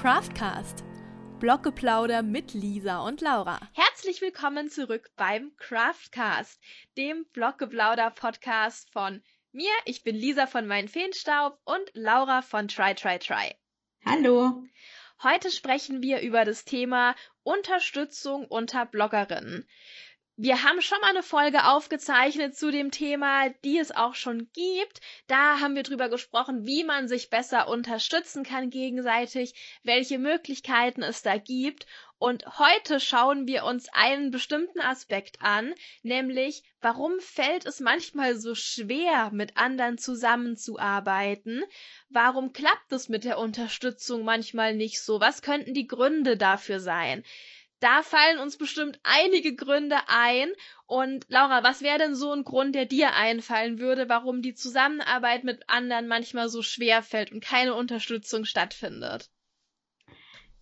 Craftcast. Bloggeplauder mit Lisa und Laura. Herzlich willkommen zurück beim Craftcast, dem Bloggeplauder-Podcast von mir. Ich bin Lisa von Mein Feenstaub und Laura von Try Try Try. Hallo. Heute sprechen wir über das Thema Unterstützung unter Bloggerinnen. Wir haben schon mal eine Folge aufgezeichnet zu dem Thema, die es auch schon gibt. Da haben wir drüber gesprochen, wie man sich besser unterstützen kann gegenseitig, welche Möglichkeiten es da gibt. Und heute schauen wir uns einen bestimmten Aspekt an, nämlich warum fällt es manchmal so schwer, mit anderen zusammenzuarbeiten? Warum klappt es mit der Unterstützung manchmal nicht so? Was könnten die Gründe dafür sein? Da fallen uns bestimmt einige Gründe ein. Und Laura, was wäre denn so ein Grund, der dir einfallen würde, warum die Zusammenarbeit mit anderen manchmal so schwer fällt und keine Unterstützung stattfindet?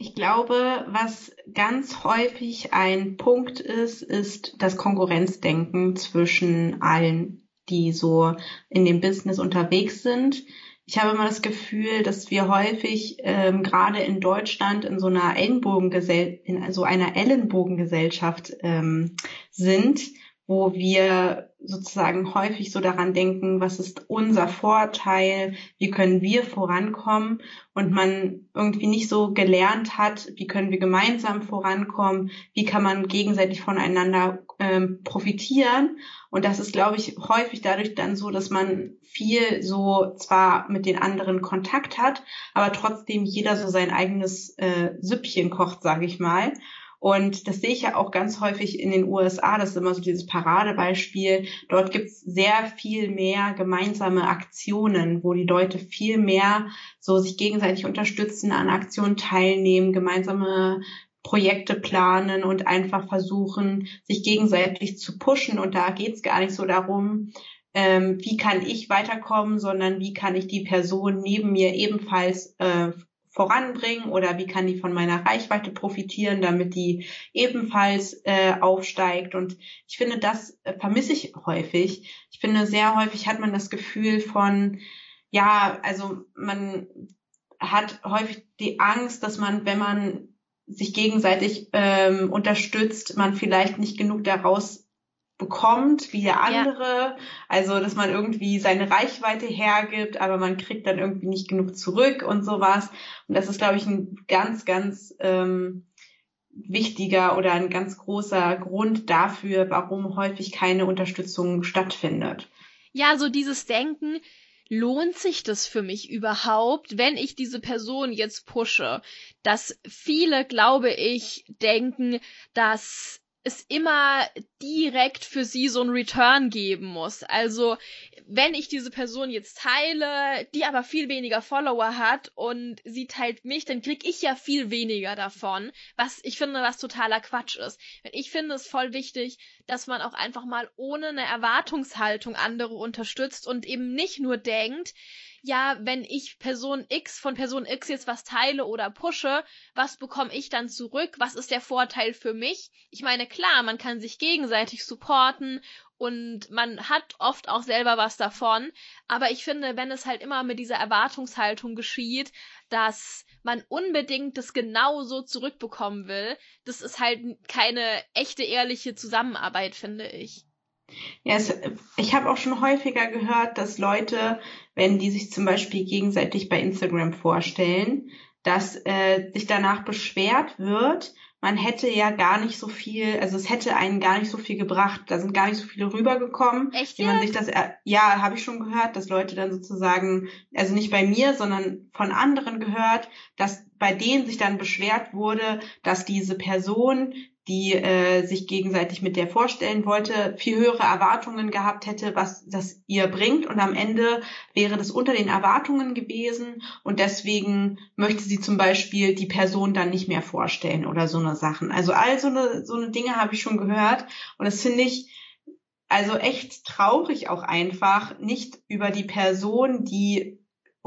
Ich glaube, was ganz häufig ein Punkt ist, ist das Konkurrenzdenken zwischen allen, die so in dem Business unterwegs sind ich habe immer das Gefühl, dass wir häufig ähm, gerade in Deutschland in so einer Ellenbogengesell in so einer Ellenbogengesellschaft ähm, sind, wo wir sozusagen häufig so daran denken, was ist unser Vorteil, wie können wir vorankommen und man irgendwie nicht so gelernt hat, wie können wir gemeinsam vorankommen, wie kann man gegenseitig voneinander ähm, profitieren. Und das ist, glaube ich, häufig dadurch dann so, dass man viel so zwar mit den anderen Kontakt hat, aber trotzdem jeder so sein eigenes äh, Süppchen kocht, sage ich mal. Und das sehe ich ja auch ganz häufig in den USA. Das ist immer so dieses Paradebeispiel. Dort gibt es sehr viel mehr gemeinsame Aktionen, wo die Leute viel mehr so sich gegenseitig unterstützen, an Aktionen teilnehmen, gemeinsame Projekte planen und einfach versuchen, sich gegenseitig zu pushen. Und da geht es gar nicht so darum, ähm, wie kann ich weiterkommen, sondern wie kann ich die Person neben mir ebenfalls äh, voranbringen oder wie kann die von meiner Reichweite profitieren, damit die ebenfalls äh, aufsteigt. Und ich finde, das äh, vermisse ich häufig. Ich finde, sehr häufig hat man das Gefühl von, ja, also man hat häufig die Angst, dass man, wenn man sich gegenseitig ähm, unterstützt, man vielleicht nicht genug daraus bekommt wie der andere. Ja. Also, dass man irgendwie seine Reichweite hergibt, aber man kriegt dann irgendwie nicht genug zurück und sowas. Und das ist, glaube ich, ein ganz, ganz ähm, wichtiger oder ein ganz großer Grund dafür, warum häufig keine Unterstützung stattfindet. Ja, so dieses Denken, lohnt sich das für mich überhaupt, wenn ich diese Person jetzt pushe? Dass viele, glaube ich, denken, dass es immer direkt für sie so ein Return geben muss. Also, wenn ich diese Person jetzt teile, die aber viel weniger Follower hat und sie teilt mich, dann krieg ich ja viel weniger davon, was ich finde, was totaler Quatsch ist. Ich finde es voll wichtig, dass man auch einfach mal ohne eine Erwartungshaltung andere unterstützt und eben nicht nur denkt, ja, wenn ich Person X von Person X jetzt was teile oder pushe, was bekomme ich dann zurück? Was ist der Vorteil für mich? Ich meine, klar, man kann sich gegenseitig supporten und man hat oft auch selber was davon, aber ich finde, wenn es halt immer mit dieser Erwartungshaltung geschieht, dass man unbedingt das genauso zurückbekommen will, das ist halt keine echte, ehrliche Zusammenarbeit, finde ich. Ja, es, ich habe auch schon häufiger gehört, dass Leute, wenn die sich zum Beispiel gegenseitig bei Instagram vorstellen, dass äh, sich danach beschwert wird, man hätte ja gar nicht so viel, also es hätte einen gar nicht so viel gebracht, da sind gar nicht so viele rübergekommen, Echt wie man sich das, ja, habe ich schon gehört, dass Leute dann sozusagen, also nicht bei mir, sondern von anderen gehört, dass bei denen sich dann beschwert wurde, dass diese Person die äh, sich gegenseitig mit der vorstellen wollte, viel höhere Erwartungen gehabt hätte, was das ihr bringt. Und am Ende wäre das unter den Erwartungen gewesen. Und deswegen möchte sie zum Beispiel die Person dann nicht mehr vorstellen oder so eine Sachen. Also all so eine, so eine Dinge habe ich schon gehört. Und das finde ich also echt traurig auch einfach, nicht über die Person, die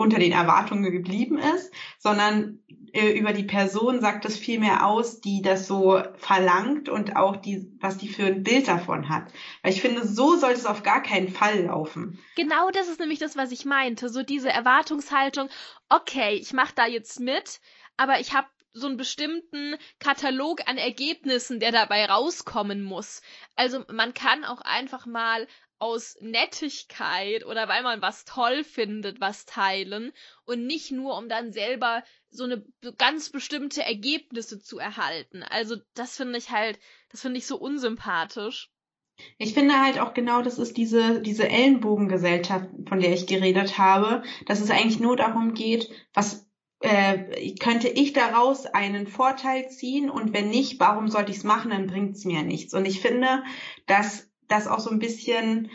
unter den Erwartungen geblieben ist, sondern äh, über die Person sagt es viel mehr aus, die das so verlangt und auch die, was die für ein Bild davon hat. Weil ich finde, so sollte es auf gar keinen Fall laufen. Genau das ist nämlich das, was ich meinte. So diese Erwartungshaltung, okay, ich mache da jetzt mit, aber ich habe so einen bestimmten Katalog an Ergebnissen, der dabei rauskommen muss. Also man kann auch einfach mal aus Nettigkeit oder weil man was toll findet, was teilen und nicht nur, um dann selber so eine ganz bestimmte Ergebnisse zu erhalten. Also das finde ich halt, das finde ich so unsympathisch. Ich finde halt auch genau, das ist diese, diese Ellenbogengesellschaft, von der ich geredet habe, dass es eigentlich nur darum geht, was äh, könnte ich daraus einen Vorteil ziehen und wenn nicht, warum sollte ich es machen, dann bringt es mir nichts. Und ich finde, dass das auch so ein bisschen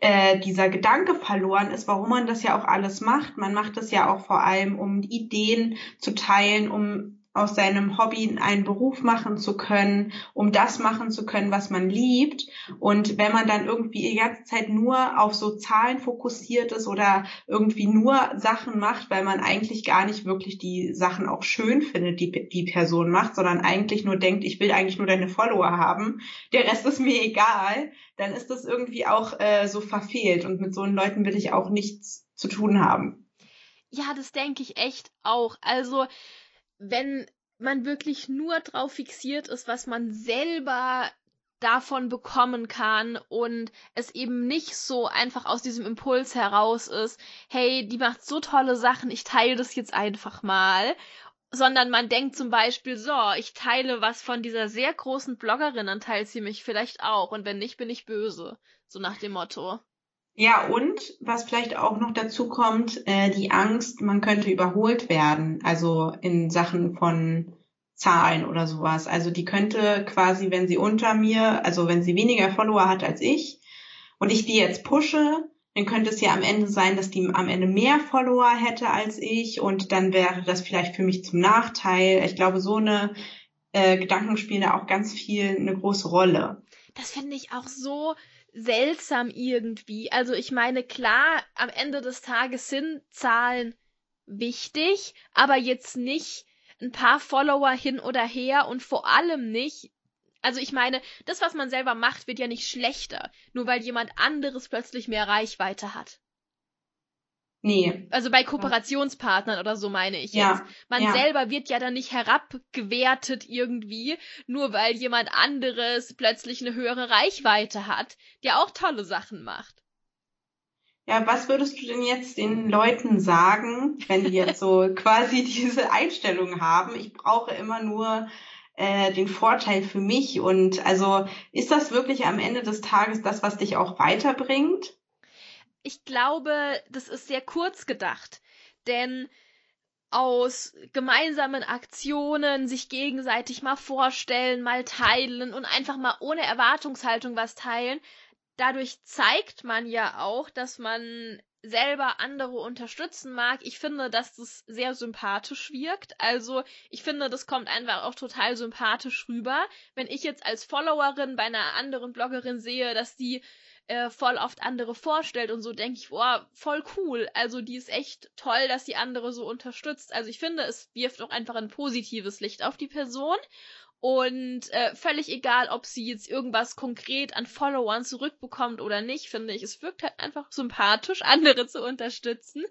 äh, dieser Gedanke verloren ist, warum man das ja auch alles macht. Man macht das ja auch vor allem, um Ideen zu teilen, um aus seinem Hobby einen Beruf machen zu können, um das machen zu können, was man liebt. Und wenn man dann irgendwie die ganze Zeit nur auf so Zahlen fokussiert ist oder irgendwie nur Sachen macht, weil man eigentlich gar nicht wirklich die Sachen auch schön findet, die die Person macht, sondern eigentlich nur denkt, ich will eigentlich nur deine Follower haben, der Rest ist mir egal, dann ist das irgendwie auch äh, so verfehlt. Und mit so Leuten will ich auch nichts zu tun haben. Ja, das denke ich echt auch. Also wenn man wirklich nur drauf fixiert ist, was man selber davon bekommen kann und es eben nicht so einfach aus diesem Impuls heraus ist, hey, die macht so tolle Sachen, ich teile das jetzt einfach mal, sondern man denkt zum Beispiel, so, ich teile was von dieser sehr großen Bloggerin, dann teilt sie mich vielleicht auch. Und wenn nicht, bin ich böse, so nach dem Motto. Ja, und was vielleicht auch noch dazu kommt, äh, die Angst, man könnte überholt werden, also in Sachen von Zahlen oder sowas. Also die könnte quasi, wenn sie unter mir, also wenn sie weniger Follower hat als ich und ich die jetzt pushe, dann könnte es ja am Ende sein, dass die am Ende mehr Follower hätte als ich und dann wäre das vielleicht für mich zum Nachteil. Ich glaube, so eine äh, Gedanken spielen da auch ganz viel eine große Rolle. Das finde ich auch so seltsam irgendwie. Also ich meine, klar, am Ende des Tages sind Zahlen wichtig, aber jetzt nicht ein paar Follower hin oder her und vor allem nicht. Also ich meine, das, was man selber macht, wird ja nicht schlechter, nur weil jemand anderes plötzlich mehr Reichweite hat. Nee. Also bei Kooperationspartnern oder so meine ich ja, jetzt. Man ja. selber wird ja dann nicht herabgewertet irgendwie, nur weil jemand anderes plötzlich eine höhere Reichweite hat, der auch tolle Sachen macht. Ja, was würdest du denn jetzt den Leuten sagen, wenn die jetzt so quasi diese Einstellung haben? Ich brauche immer nur äh, den Vorteil für mich und also ist das wirklich am Ende des Tages das, was dich auch weiterbringt? Ich glaube, das ist sehr kurz gedacht. Denn aus gemeinsamen Aktionen sich gegenseitig mal vorstellen, mal teilen und einfach mal ohne Erwartungshaltung was teilen, dadurch zeigt man ja auch, dass man selber andere unterstützen mag. Ich finde, dass das sehr sympathisch wirkt. Also ich finde, das kommt einfach auch total sympathisch rüber. Wenn ich jetzt als Followerin bei einer anderen Bloggerin sehe, dass die äh, voll oft andere vorstellt und so denke ich, boah, voll cool. Also die ist echt toll, dass die andere so unterstützt. Also ich finde, es wirft auch einfach ein positives Licht auf die Person. Und äh, völlig egal, ob sie jetzt irgendwas konkret an Followern zurückbekommt oder nicht, finde ich, es wirkt halt einfach sympathisch, andere zu unterstützen.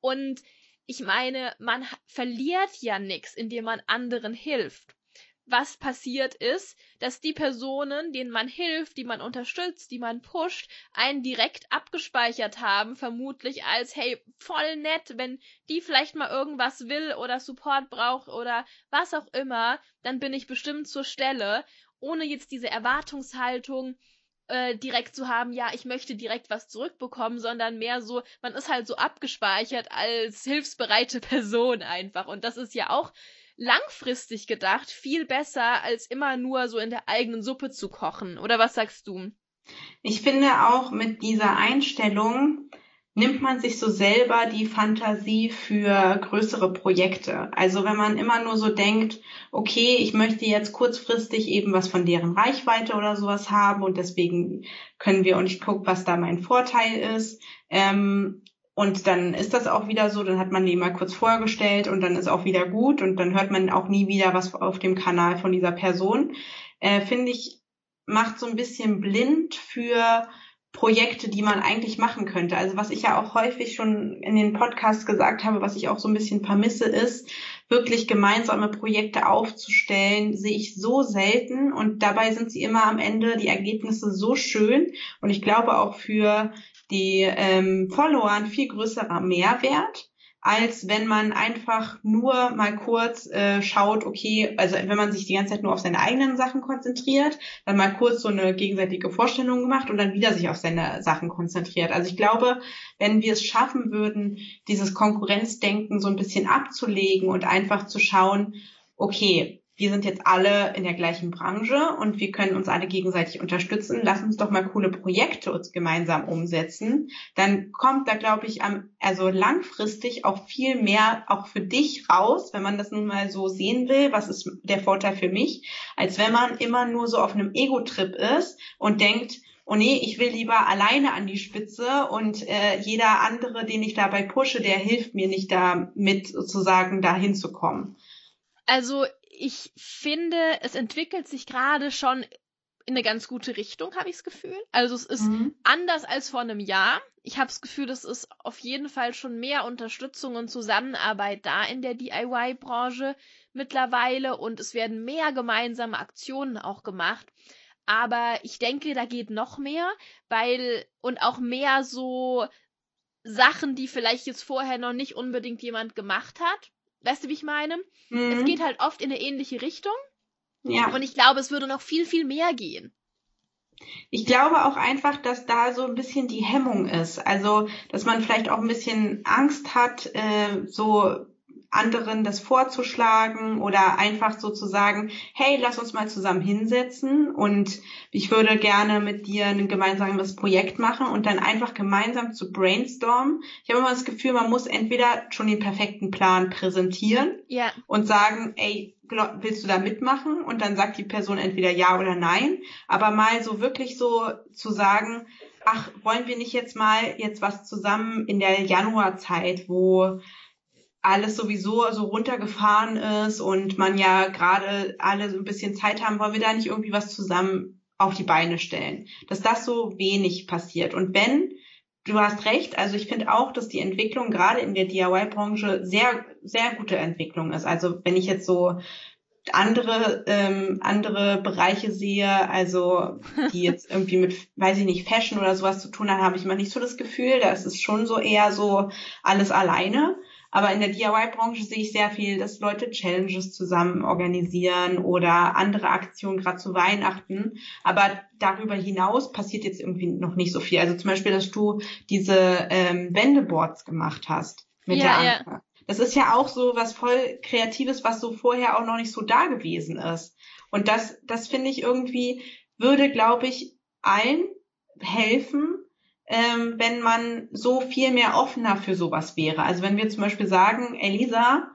Und ich meine, man verliert ja nichts, indem man anderen hilft was passiert ist, dass die Personen, denen man hilft, die man unterstützt, die man pusht, einen direkt abgespeichert haben, vermutlich als, hey, voll nett, wenn die vielleicht mal irgendwas will oder Support braucht oder was auch immer, dann bin ich bestimmt zur Stelle, ohne jetzt diese Erwartungshaltung, äh, direkt zu haben, ja, ich möchte direkt was zurückbekommen, sondern mehr so, man ist halt so abgespeichert als hilfsbereite Person einfach. Und das ist ja auch langfristig gedacht viel besser, als immer nur so in der eigenen Suppe zu kochen. Oder was sagst du? Ich finde auch mit dieser Einstellung nimmt man sich so selber die Fantasie für größere Projekte. Also wenn man immer nur so denkt, okay, ich möchte jetzt kurzfristig eben was von deren Reichweite oder sowas haben und deswegen können wir und ich gucke, was da mein Vorteil ist. Ähm, und dann ist das auch wieder so, dann hat man die mal kurz vorgestellt und dann ist auch wieder gut und dann hört man auch nie wieder was auf dem Kanal von dieser Person. Äh, Finde ich, macht so ein bisschen blind für Projekte, die man eigentlich machen könnte. Also was ich ja auch häufig schon in den Podcasts gesagt habe, was ich auch so ein bisschen vermisse, ist, wirklich gemeinsame Projekte aufzustellen, sehe ich so selten und dabei sind sie immer am Ende die Ergebnisse so schön und ich glaube auch für die ähm, Follower ein viel größerer Mehrwert als wenn man einfach nur mal kurz äh, schaut, okay, also wenn man sich die ganze Zeit nur auf seine eigenen Sachen konzentriert, dann mal kurz so eine gegenseitige Vorstellung gemacht und dann wieder sich auf seine Sachen konzentriert. Also ich glaube, wenn wir es schaffen würden, dieses Konkurrenzdenken so ein bisschen abzulegen und einfach zu schauen, okay, wir sind jetzt alle in der gleichen Branche und wir können uns alle gegenseitig unterstützen. Lass uns doch mal coole Projekte uns gemeinsam umsetzen. Dann kommt da, glaube ich, am, also langfristig auch viel mehr auch für dich raus, wenn man das nun mal so sehen will. Was ist der Vorteil für mich? Als wenn man immer nur so auf einem Ego-Trip ist und denkt, oh nee, ich will lieber alleine an die Spitze und äh, jeder andere, den ich dabei pushe, der hilft mir nicht damit sozusagen da hinzukommen. Also ich finde, es entwickelt sich gerade schon in eine ganz gute Richtung, habe ich das Gefühl. Also es ist mhm. anders als vor einem Jahr. Ich habe das Gefühl, es ist auf jeden Fall schon mehr Unterstützung und Zusammenarbeit da in der DIY-Branche mittlerweile und es werden mehr gemeinsame Aktionen auch gemacht. Aber ich denke, da geht noch mehr, weil und auch mehr so Sachen, die vielleicht jetzt vorher noch nicht unbedingt jemand gemacht hat. Weißt du, wie ich meine? Mhm. Es geht halt oft in eine ähnliche Richtung. Ja. Und ich glaube, es würde noch viel, viel mehr gehen. Ich glaube auch einfach, dass da so ein bisschen die Hemmung ist. Also, dass man vielleicht auch ein bisschen Angst hat, äh, so anderen das vorzuschlagen oder einfach so zu sagen, hey, lass uns mal zusammen hinsetzen und ich würde gerne mit dir ein gemeinsames Projekt machen und dann einfach gemeinsam zu brainstormen. Ich habe immer das Gefühl, man muss entweder schon den perfekten Plan präsentieren ja. und sagen, ey, willst du da mitmachen? Und dann sagt die Person entweder ja oder nein. Aber mal so wirklich so zu sagen, ach, wollen wir nicht jetzt mal jetzt was zusammen in der Januarzeit, wo alles sowieso so runtergefahren ist und man ja gerade alle so ein bisschen Zeit haben, wollen wir da nicht irgendwie was zusammen auf die Beine stellen. Dass das so wenig passiert. Und wenn, du hast recht, also ich finde auch, dass die Entwicklung gerade in der DIY-Branche sehr, sehr gute Entwicklung ist. Also wenn ich jetzt so andere ähm, andere Bereiche sehe, also die jetzt irgendwie mit, weiß ich nicht, Fashion oder sowas zu tun haben, habe ich mal nicht so das Gefühl. Da ist es schon so eher so alles alleine. Aber in der DIY-Branche sehe ich sehr viel, dass Leute Challenges zusammen organisieren oder andere Aktionen, gerade zu Weihnachten. Aber darüber hinaus passiert jetzt irgendwie noch nicht so viel. Also zum Beispiel, dass du diese ähm, Wendeboards gemacht hast mit ja, der Anke. Ja. Das ist ja auch so was voll Kreatives, was so vorher auch noch nicht so da gewesen ist. Und das, das finde ich irgendwie, würde, glaube ich, allen helfen, ähm, wenn man so viel mehr offener für sowas wäre. Also wenn wir zum Beispiel sagen, Elisa,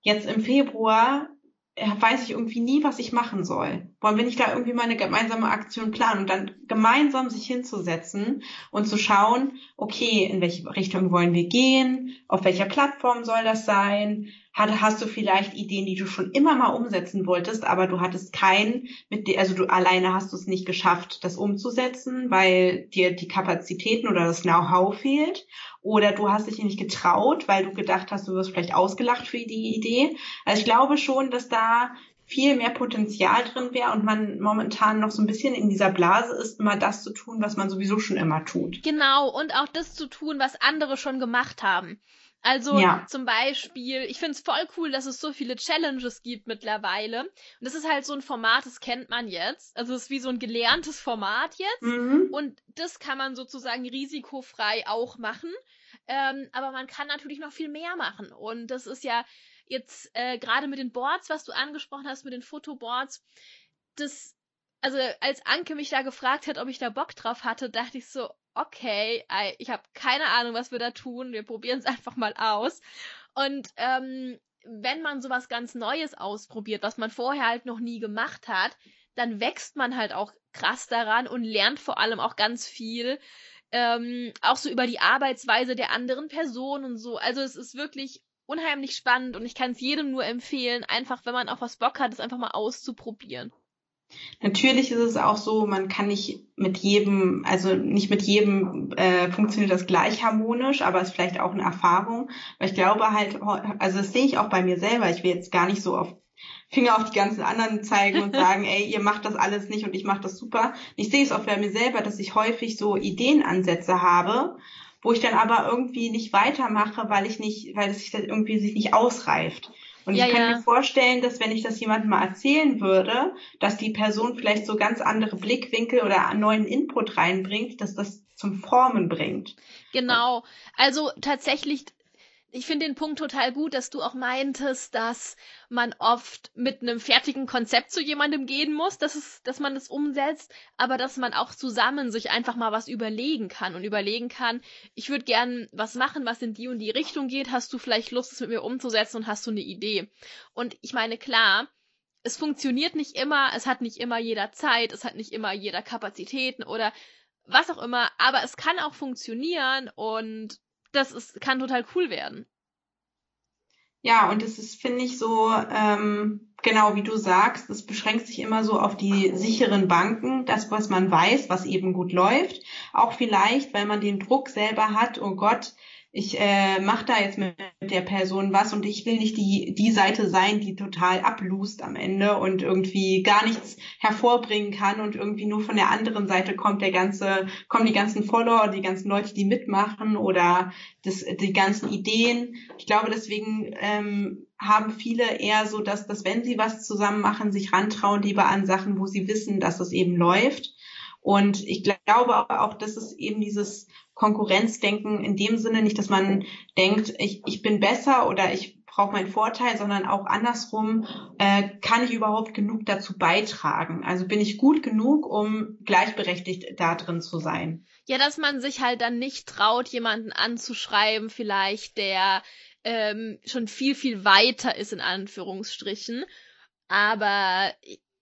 jetzt im Februar äh, weiß ich irgendwie nie, was ich machen soll. Wollen wir nicht da irgendwie mal eine gemeinsame Aktion planen und dann gemeinsam sich hinzusetzen und zu schauen, okay, in welche Richtung wollen wir gehen, auf welcher Plattform soll das sein, hast du vielleicht Ideen, die du schon immer mal umsetzen wolltest, aber du hattest keinen, mit der, also du alleine hast du es nicht geschafft, das umzusetzen, weil dir die Kapazitäten oder das Know-how fehlt. Oder du hast dich nicht getraut, weil du gedacht hast, du wirst vielleicht ausgelacht für die Idee. Also ich glaube schon, dass da viel mehr Potenzial drin wäre und man momentan noch so ein bisschen in dieser Blase ist, immer das zu tun, was man sowieso schon immer tut. Genau, und auch das zu tun, was andere schon gemacht haben. Also ja. zum Beispiel, ich finde es voll cool, dass es so viele Challenges gibt mittlerweile. Und das ist halt so ein Format, das kennt man jetzt. Also es ist wie so ein gelerntes Format jetzt. Mhm. Und das kann man sozusagen risikofrei auch machen. Ähm, aber man kann natürlich noch viel mehr machen. Und das ist ja jetzt äh, gerade mit den Boards, was du angesprochen hast, mit den Fotoboards, das also als Anke mich da gefragt hat, ob ich da Bock drauf hatte, dachte ich so, okay, ich habe keine Ahnung, was wir da tun. Wir probieren es einfach mal aus. Und ähm, wenn man sowas ganz Neues ausprobiert, was man vorher halt noch nie gemacht hat, dann wächst man halt auch krass daran und lernt vor allem auch ganz viel. Ähm, auch so über die Arbeitsweise der anderen Person und so. Also es ist wirklich unheimlich spannend und ich kann es jedem nur empfehlen, einfach wenn man auf was Bock hat, es einfach mal auszuprobieren. Natürlich ist es auch so, man kann nicht mit jedem, also nicht mit jedem äh, funktioniert das gleich harmonisch, aber es ist vielleicht auch eine Erfahrung. Weil ich glaube halt, also das sehe ich auch bei mir selber. Ich will jetzt gar nicht so auf Finger auf die ganzen anderen zeigen und sagen, ey, ihr macht das alles nicht und ich mache das super. Ich sehe es auch bei mir selber, dass ich häufig so Ideenansätze habe, wo ich dann aber irgendwie nicht weitermache, weil ich nicht, weil es sich das irgendwie sich nicht ausreift. Und ja, ich kann ja. mir vorstellen, dass wenn ich das jemandem mal erzählen würde, dass die Person vielleicht so ganz andere Blickwinkel oder neuen Input reinbringt, dass das zum Formen bringt. Genau. Also tatsächlich ich finde den Punkt total gut, dass du auch meintest, dass man oft mit einem fertigen Konzept zu jemandem gehen muss, dass, es, dass man das umsetzt, aber dass man auch zusammen sich einfach mal was überlegen kann und überlegen kann, ich würde gern was machen, was in die und die Richtung geht, hast du vielleicht Lust, es mit mir umzusetzen und hast du eine Idee? Und ich meine, klar, es funktioniert nicht immer, es hat nicht immer jeder Zeit, es hat nicht immer jeder Kapazitäten oder was auch immer, aber es kann auch funktionieren und das ist, kann total cool werden. Ja, und es ist, finde ich, so, ähm, genau wie du sagst, es beschränkt sich immer so auf die sicheren Banken, das, was man weiß, was eben gut läuft. Auch vielleicht, weil man den Druck selber hat, oh Gott, ich äh, mache da jetzt mit der Person was und ich will nicht die, die Seite sein, die total ablust am Ende und irgendwie gar nichts hervorbringen kann und irgendwie nur von der anderen Seite kommt der ganze, kommen die ganzen Follower, die ganzen Leute, die mitmachen oder das, die ganzen Ideen. Ich glaube, deswegen ähm, haben viele eher so, dass, dass wenn sie was zusammen machen, sich rantrauen lieber an Sachen, wo sie wissen, dass es eben läuft. Und ich glaube auch, dass es eben dieses Konkurrenzdenken in dem Sinne nicht, dass man denkt, ich, ich bin besser oder ich brauche meinen Vorteil, sondern auch andersrum, äh, kann ich überhaupt genug dazu beitragen? Also bin ich gut genug, um gleichberechtigt da drin zu sein? Ja, dass man sich halt dann nicht traut, jemanden anzuschreiben, vielleicht, der ähm, schon viel, viel weiter ist, in Anführungsstrichen. Aber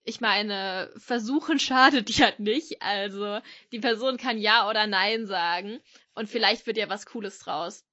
ich meine, versuchen schadet ja nicht. Also die Person kann ja oder nein sagen und vielleicht wird ja was Cooles draus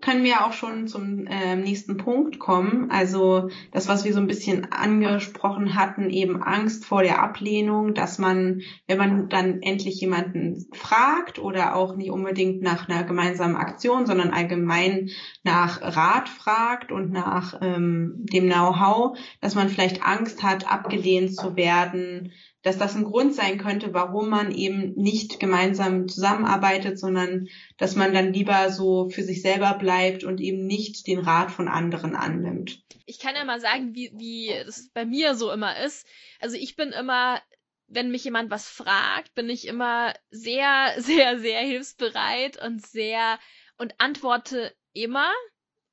können wir auch schon zum äh, nächsten Punkt kommen. Also das, was wir so ein bisschen angesprochen hatten, eben Angst vor der Ablehnung, dass man, wenn man dann endlich jemanden fragt oder auch nicht unbedingt nach einer gemeinsamen Aktion, sondern allgemein nach Rat fragt und nach ähm, dem Know-how, dass man vielleicht Angst hat, abgelehnt zu werden, dass das ein Grund sein könnte, warum man eben nicht gemeinsam zusammenarbeitet, sondern dass man dann lieber so für sich selber bleibt und eben nicht den Rat von anderen annimmt. Ich kann ja mal sagen, wie, wie das bei mir so immer ist. Also ich bin immer wenn mich jemand was fragt, bin ich immer sehr, sehr, sehr hilfsbereit und sehr und antworte immer.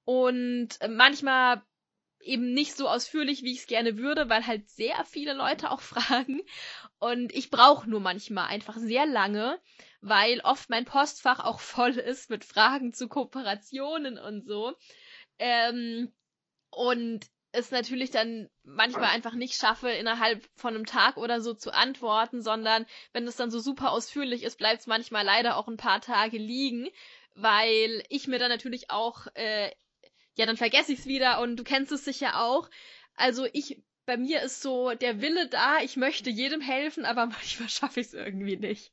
Und manchmal eben nicht so ausführlich, wie ich es gerne würde, weil halt sehr viele Leute auch fragen. Und ich brauche nur manchmal einfach sehr lange, weil oft mein Postfach auch voll ist mit Fragen zu Kooperationen und so. Ähm, und es natürlich dann manchmal einfach nicht schaffe, innerhalb von einem Tag oder so zu antworten, sondern wenn es dann so super ausführlich ist, bleibt es manchmal leider auch ein paar Tage liegen, weil ich mir dann natürlich auch äh, ja, dann vergesse ich es wieder und du kennst es sicher auch. Also ich, bei mir ist so der Wille da, ich möchte jedem helfen, aber manchmal schaffe ich es irgendwie nicht.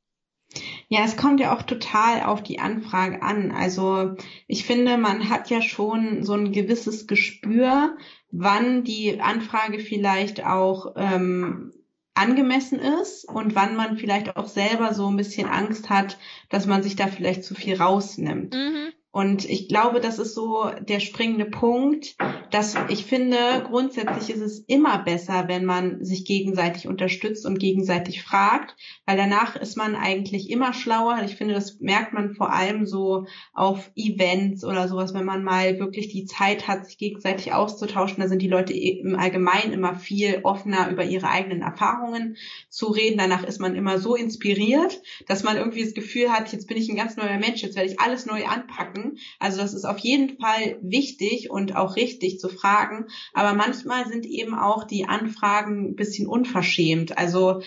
Ja, es kommt ja auch total auf die Anfrage an. Also ich finde, man hat ja schon so ein gewisses Gespür, wann die Anfrage vielleicht auch ähm, angemessen ist und wann man vielleicht auch selber so ein bisschen Angst hat, dass man sich da vielleicht zu viel rausnimmt. Mhm. Und ich glaube, das ist so der springende Punkt, dass ich finde, grundsätzlich ist es immer besser, wenn man sich gegenseitig unterstützt und gegenseitig fragt, weil danach ist man eigentlich immer schlauer. Ich finde, das merkt man vor allem so auf Events oder sowas, wenn man mal wirklich die Zeit hat, sich gegenseitig auszutauschen. Da sind die Leute im Allgemeinen immer viel offener über ihre eigenen Erfahrungen zu reden. Danach ist man immer so inspiriert, dass man irgendwie das Gefühl hat, jetzt bin ich ein ganz neuer Mensch, jetzt werde ich alles neu anpacken fragen. Also das ist auf jeden Fall wichtig und auch richtig zu fragen. Aber manchmal sind eben auch die Anfragen ein bisschen unverschämt. Also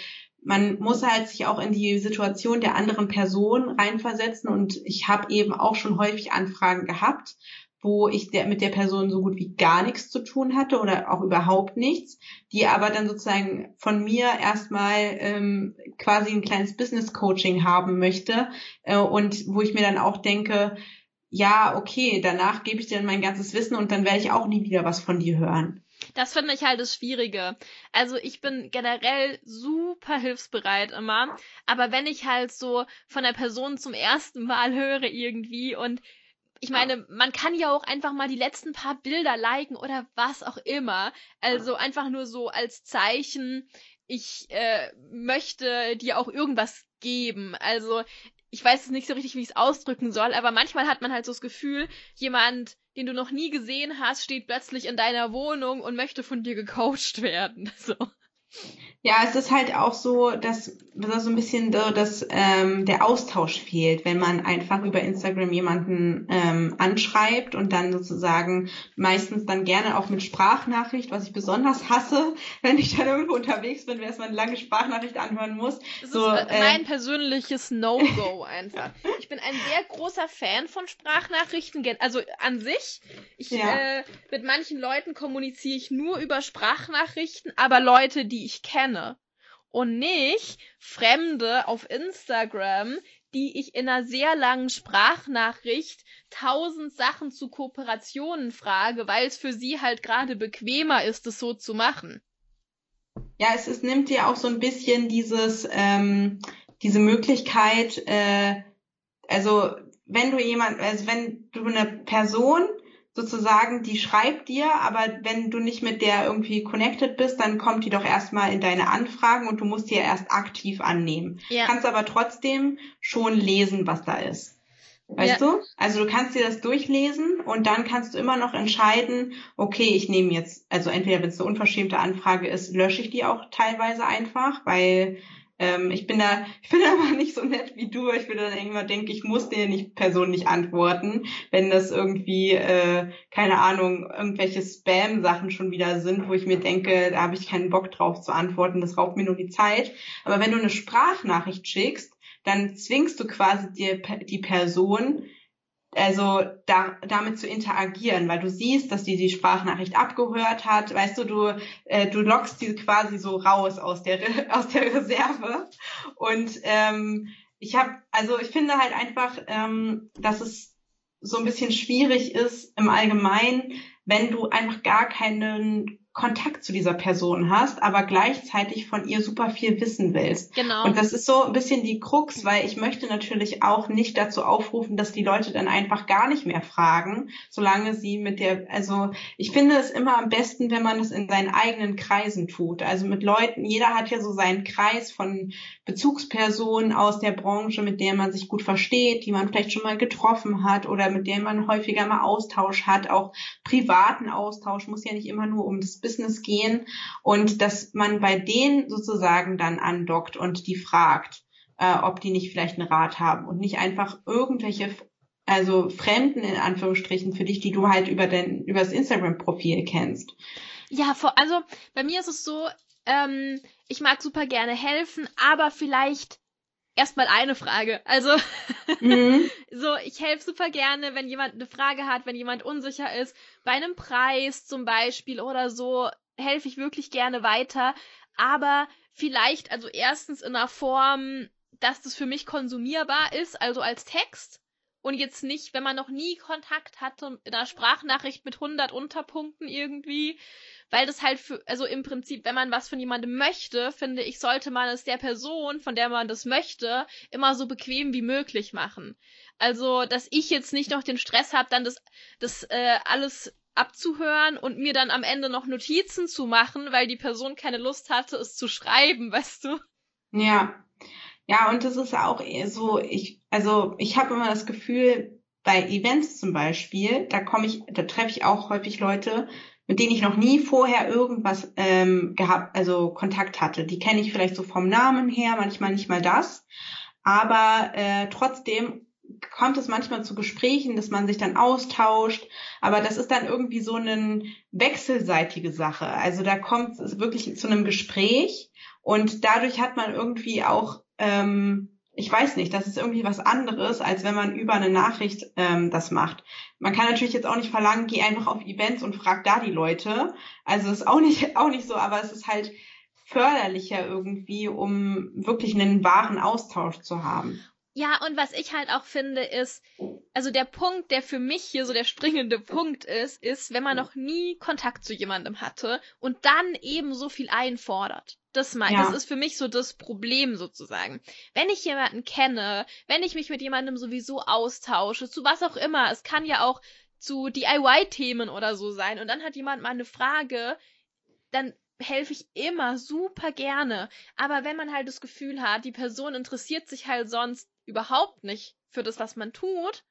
man muss halt sich auch in die Situation der anderen Person reinversetzen und ich habe eben auch schon häufig Anfragen gehabt, wo ich der, mit der Person so gut wie gar nichts zu tun hatte oder auch überhaupt nichts, die aber dann sozusagen von mir erstmal ähm, quasi ein kleines Business Coaching haben möchte äh, und wo ich mir dann auch denke, ja, okay, danach gebe ich dir mein ganzes Wissen und dann werde ich auch nie wieder was von dir hören. Das finde ich halt das Schwierige. Also ich bin generell super hilfsbereit immer, aber wenn ich halt so von der Person zum ersten Mal höre irgendwie und ich meine, man kann ja auch einfach mal die letzten paar Bilder liken oder was auch immer. Also einfach nur so als Zeichen, ich äh, möchte dir auch irgendwas geben. Also ich weiß es nicht so richtig, wie ich es ausdrücken soll, aber manchmal hat man halt so das Gefühl, jemand, den du noch nie gesehen hast, steht plötzlich in deiner Wohnung und möchte von dir gecoacht werden. So. Ja, es ist halt auch so, dass, dass so ein bisschen so, dass ähm, der Austausch fehlt, wenn man einfach über Instagram jemanden ähm, anschreibt und dann sozusagen meistens dann gerne auch mit Sprachnachricht, was ich besonders hasse, wenn ich dann irgendwo unterwegs bin, erstmal eine lange Sprachnachricht anhören muss. Das so, ist äh, mein persönliches No-Go einfach. Ich bin ein sehr großer Fan von Sprachnachrichten, also an sich. Ich, ja. äh, mit manchen Leuten kommuniziere ich nur über Sprachnachrichten, aber Leute, die ich kenne, und nicht Fremde auf Instagram, die ich in einer sehr langen Sprachnachricht tausend Sachen zu Kooperationen frage, weil es für sie halt gerade bequemer ist, es so zu machen. Ja, es, es nimmt dir auch so ein bisschen dieses, ähm, diese Möglichkeit, äh, also wenn du jemand, also wenn du eine Person sozusagen, die schreibt dir, aber wenn du nicht mit der irgendwie connected bist, dann kommt die doch erstmal in deine Anfragen und du musst die ja erst aktiv annehmen. Ja. Kannst aber trotzdem schon lesen, was da ist. Weißt ja. du? Also du kannst dir das durchlesen und dann kannst du immer noch entscheiden, okay, ich nehme jetzt, also entweder wenn es eine unverschämte Anfrage ist, lösche ich die auch teilweise einfach, weil ähm, ich bin da, ich bin aber nicht so nett wie du. Ich bin dann irgendwann denke, ich muss der nicht Person nicht antworten, wenn das irgendwie, äh, keine Ahnung, irgendwelche Spam-Sachen schon wieder sind, wo ich mir denke, da habe ich keinen Bock drauf zu antworten, das raubt mir nur die Zeit. Aber wenn du eine Sprachnachricht schickst, dann zwingst du quasi die, die Person, also da, damit zu interagieren, weil du siehst, dass die die Sprachnachricht abgehört hat, weißt du, du äh, du lockst die quasi so raus aus der aus der Reserve. Und ähm, ich habe also ich finde halt einfach, ähm, dass es so ein bisschen schwierig ist im Allgemeinen, wenn du einfach gar keinen Kontakt zu dieser Person hast, aber gleichzeitig von ihr super viel wissen willst. Genau. Und das ist so ein bisschen die Krux, weil ich möchte natürlich auch nicht dazu aufrufen, dass die Leute dann einfach gar nicht mehr fragen, solange sie mit der, also ich finde es immer am besten, wenn man es in seinen eigenen Kreisen tut. Also mit Leuten, jeder hat ja so seinen Kreis von Bezugspersonen aus der Branche, mit der man sich gut versteht, die man vielleicht schon mal getroffen hat oder mit der man häufiger mal Austausch hat, auch privaten Austausch, muss ja nicht immer nur um das Business gehen und dass man bei denen sozusagen dann andockt und die fragt, äh, ob die nicht vielleicht einen Rat haben und nicht einfach irgendwelche also Fremden in Anführungsstrichen für dich, die du halt über dein über das Instagram-Profil kennst. Ja, also bei mir ist es so, ähm, ich mag super gerne helfen, aber vielleicht erstmal eine Frage. Also mhm. so, ich helfe super gerne, wenn jemand eine Frage hat, wenn jemand unsicher ist, bei einem Preis zum Beispiel oder so, helfe ich wirklich gerne weiter. Aber vielleicht, also erstens in einer Form, dass das für mich konsumierbar ist, also als Text. Und jetzt nicht, wenn man noch nie Kontakt hatte, in einer Sprachnachricht mit 100 Unterpunkten irgendwie, weil das halt für, also im Prinzip, wenn man was von jemandem möchte, finde ich, sollte man es der Person, von der man das möchte, immer so bequem wie möglich machen. Also, dass ich jetzt nicht noch den Stress habe, dann das, das äh, alles abzuhören und mir dann am Ende noch Notizen zu machen, weil die Person keine Lust hatte, es zu schreiben, weißt du? Ja. Ja, und das ist auch so, ich, also ich habe immer das Gefühl, bei Events zum Beispiel, da komme ich, da treffe ich auch häufig Leute, mit denen ich noch nie vorher irgendwas ähm, gehabt, also Kontakt hatte. Die kenne ich vielleicht so vom Namen her, manchmal nicht mal das. Aber äh, trotzdem kommt es manchmal zu Gesprächen, dass man sich dann austauscht, aber das ist dann irgendwie so eine wechselseitige Sache. Also da kommt es wirklich zu einem Gespräch und dadurch hat man irgendwie auch ähm, ich weiß nicht, das ist irgendwie was anderes, als wenn man über eine Nachricht ähm, das macht. Man kann natürlich jetzt auch nicht verlangen, geh einfach auf Events und frag da die Leute. Also ist auch nicht, auch nicht so, aber es ist halt förderlicher irgendwie, um wirklich einen wahren Austausch zu haben. Ja, und was ich halt auch finde, ist, also der Punkt, der für mich hier so der springende Punkt ist, ist, wenn man noch nie Kontakt zu jemandem hatte und dann eben so viel einfordert. Das mein, ja. das ist für mich so das Problem sozusagen. Wenn ich jemanden kenne, wenn ich mich mit jemandem sowieso austausche, zu was auch immer, es kann ja auch zu DIY-Themen oder so sein und dann hat jemand mal eine Frage, dann helfe ich immer super gerne. Aber wenn man halt das Gefühl hat, die Person interessiert sich halt sonst überhaupt nicht für das, was man tut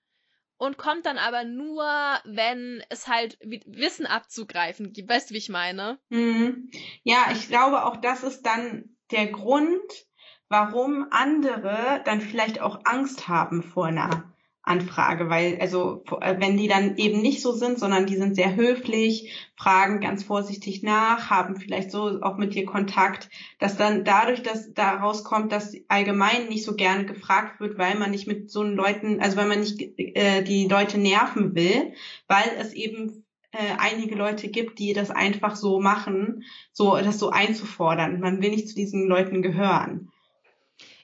und kommt dann aber nur, wenn es halt Wissen abzugreifen gibt. Weißt du, wie ich meine? Mhm. Ja, ich glaube auch, das ist dann der Grund, warum andere dann vielleicht auch Angst haben vor einer Anfrage, weil also äh, wenn die dann eben nicht so sind, sondern die sind sehr höflich, fragen ganz vorsichtig nach, haben vielleicht so auch mit dir Kontakt, dass dann dadurch, dass daraus kommt, dass allgemein nicht so gerne gefragt wird, weil man nicht mit so Leuten, also weil man nicht äh, die Leute nerven will, weil es eben äh, einige Leute gibt, die das einfach so machen, so das so einzufordern. Man will nicht zu diesen Leuten gehören.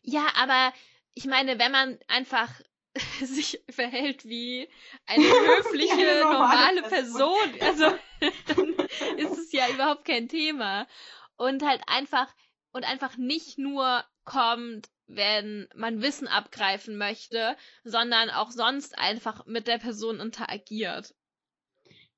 Ja, aber ich meine, wenn man einfach sich verhält wie eine höfliche, eine normale, normale Person, also dann ist es ja überhaupt kein Thema. Und halt einfach, und einfach nicht nur kommt, wenn man Wissen abgreifen möchte, sondern auch sonst einfach mit der Person interagiert.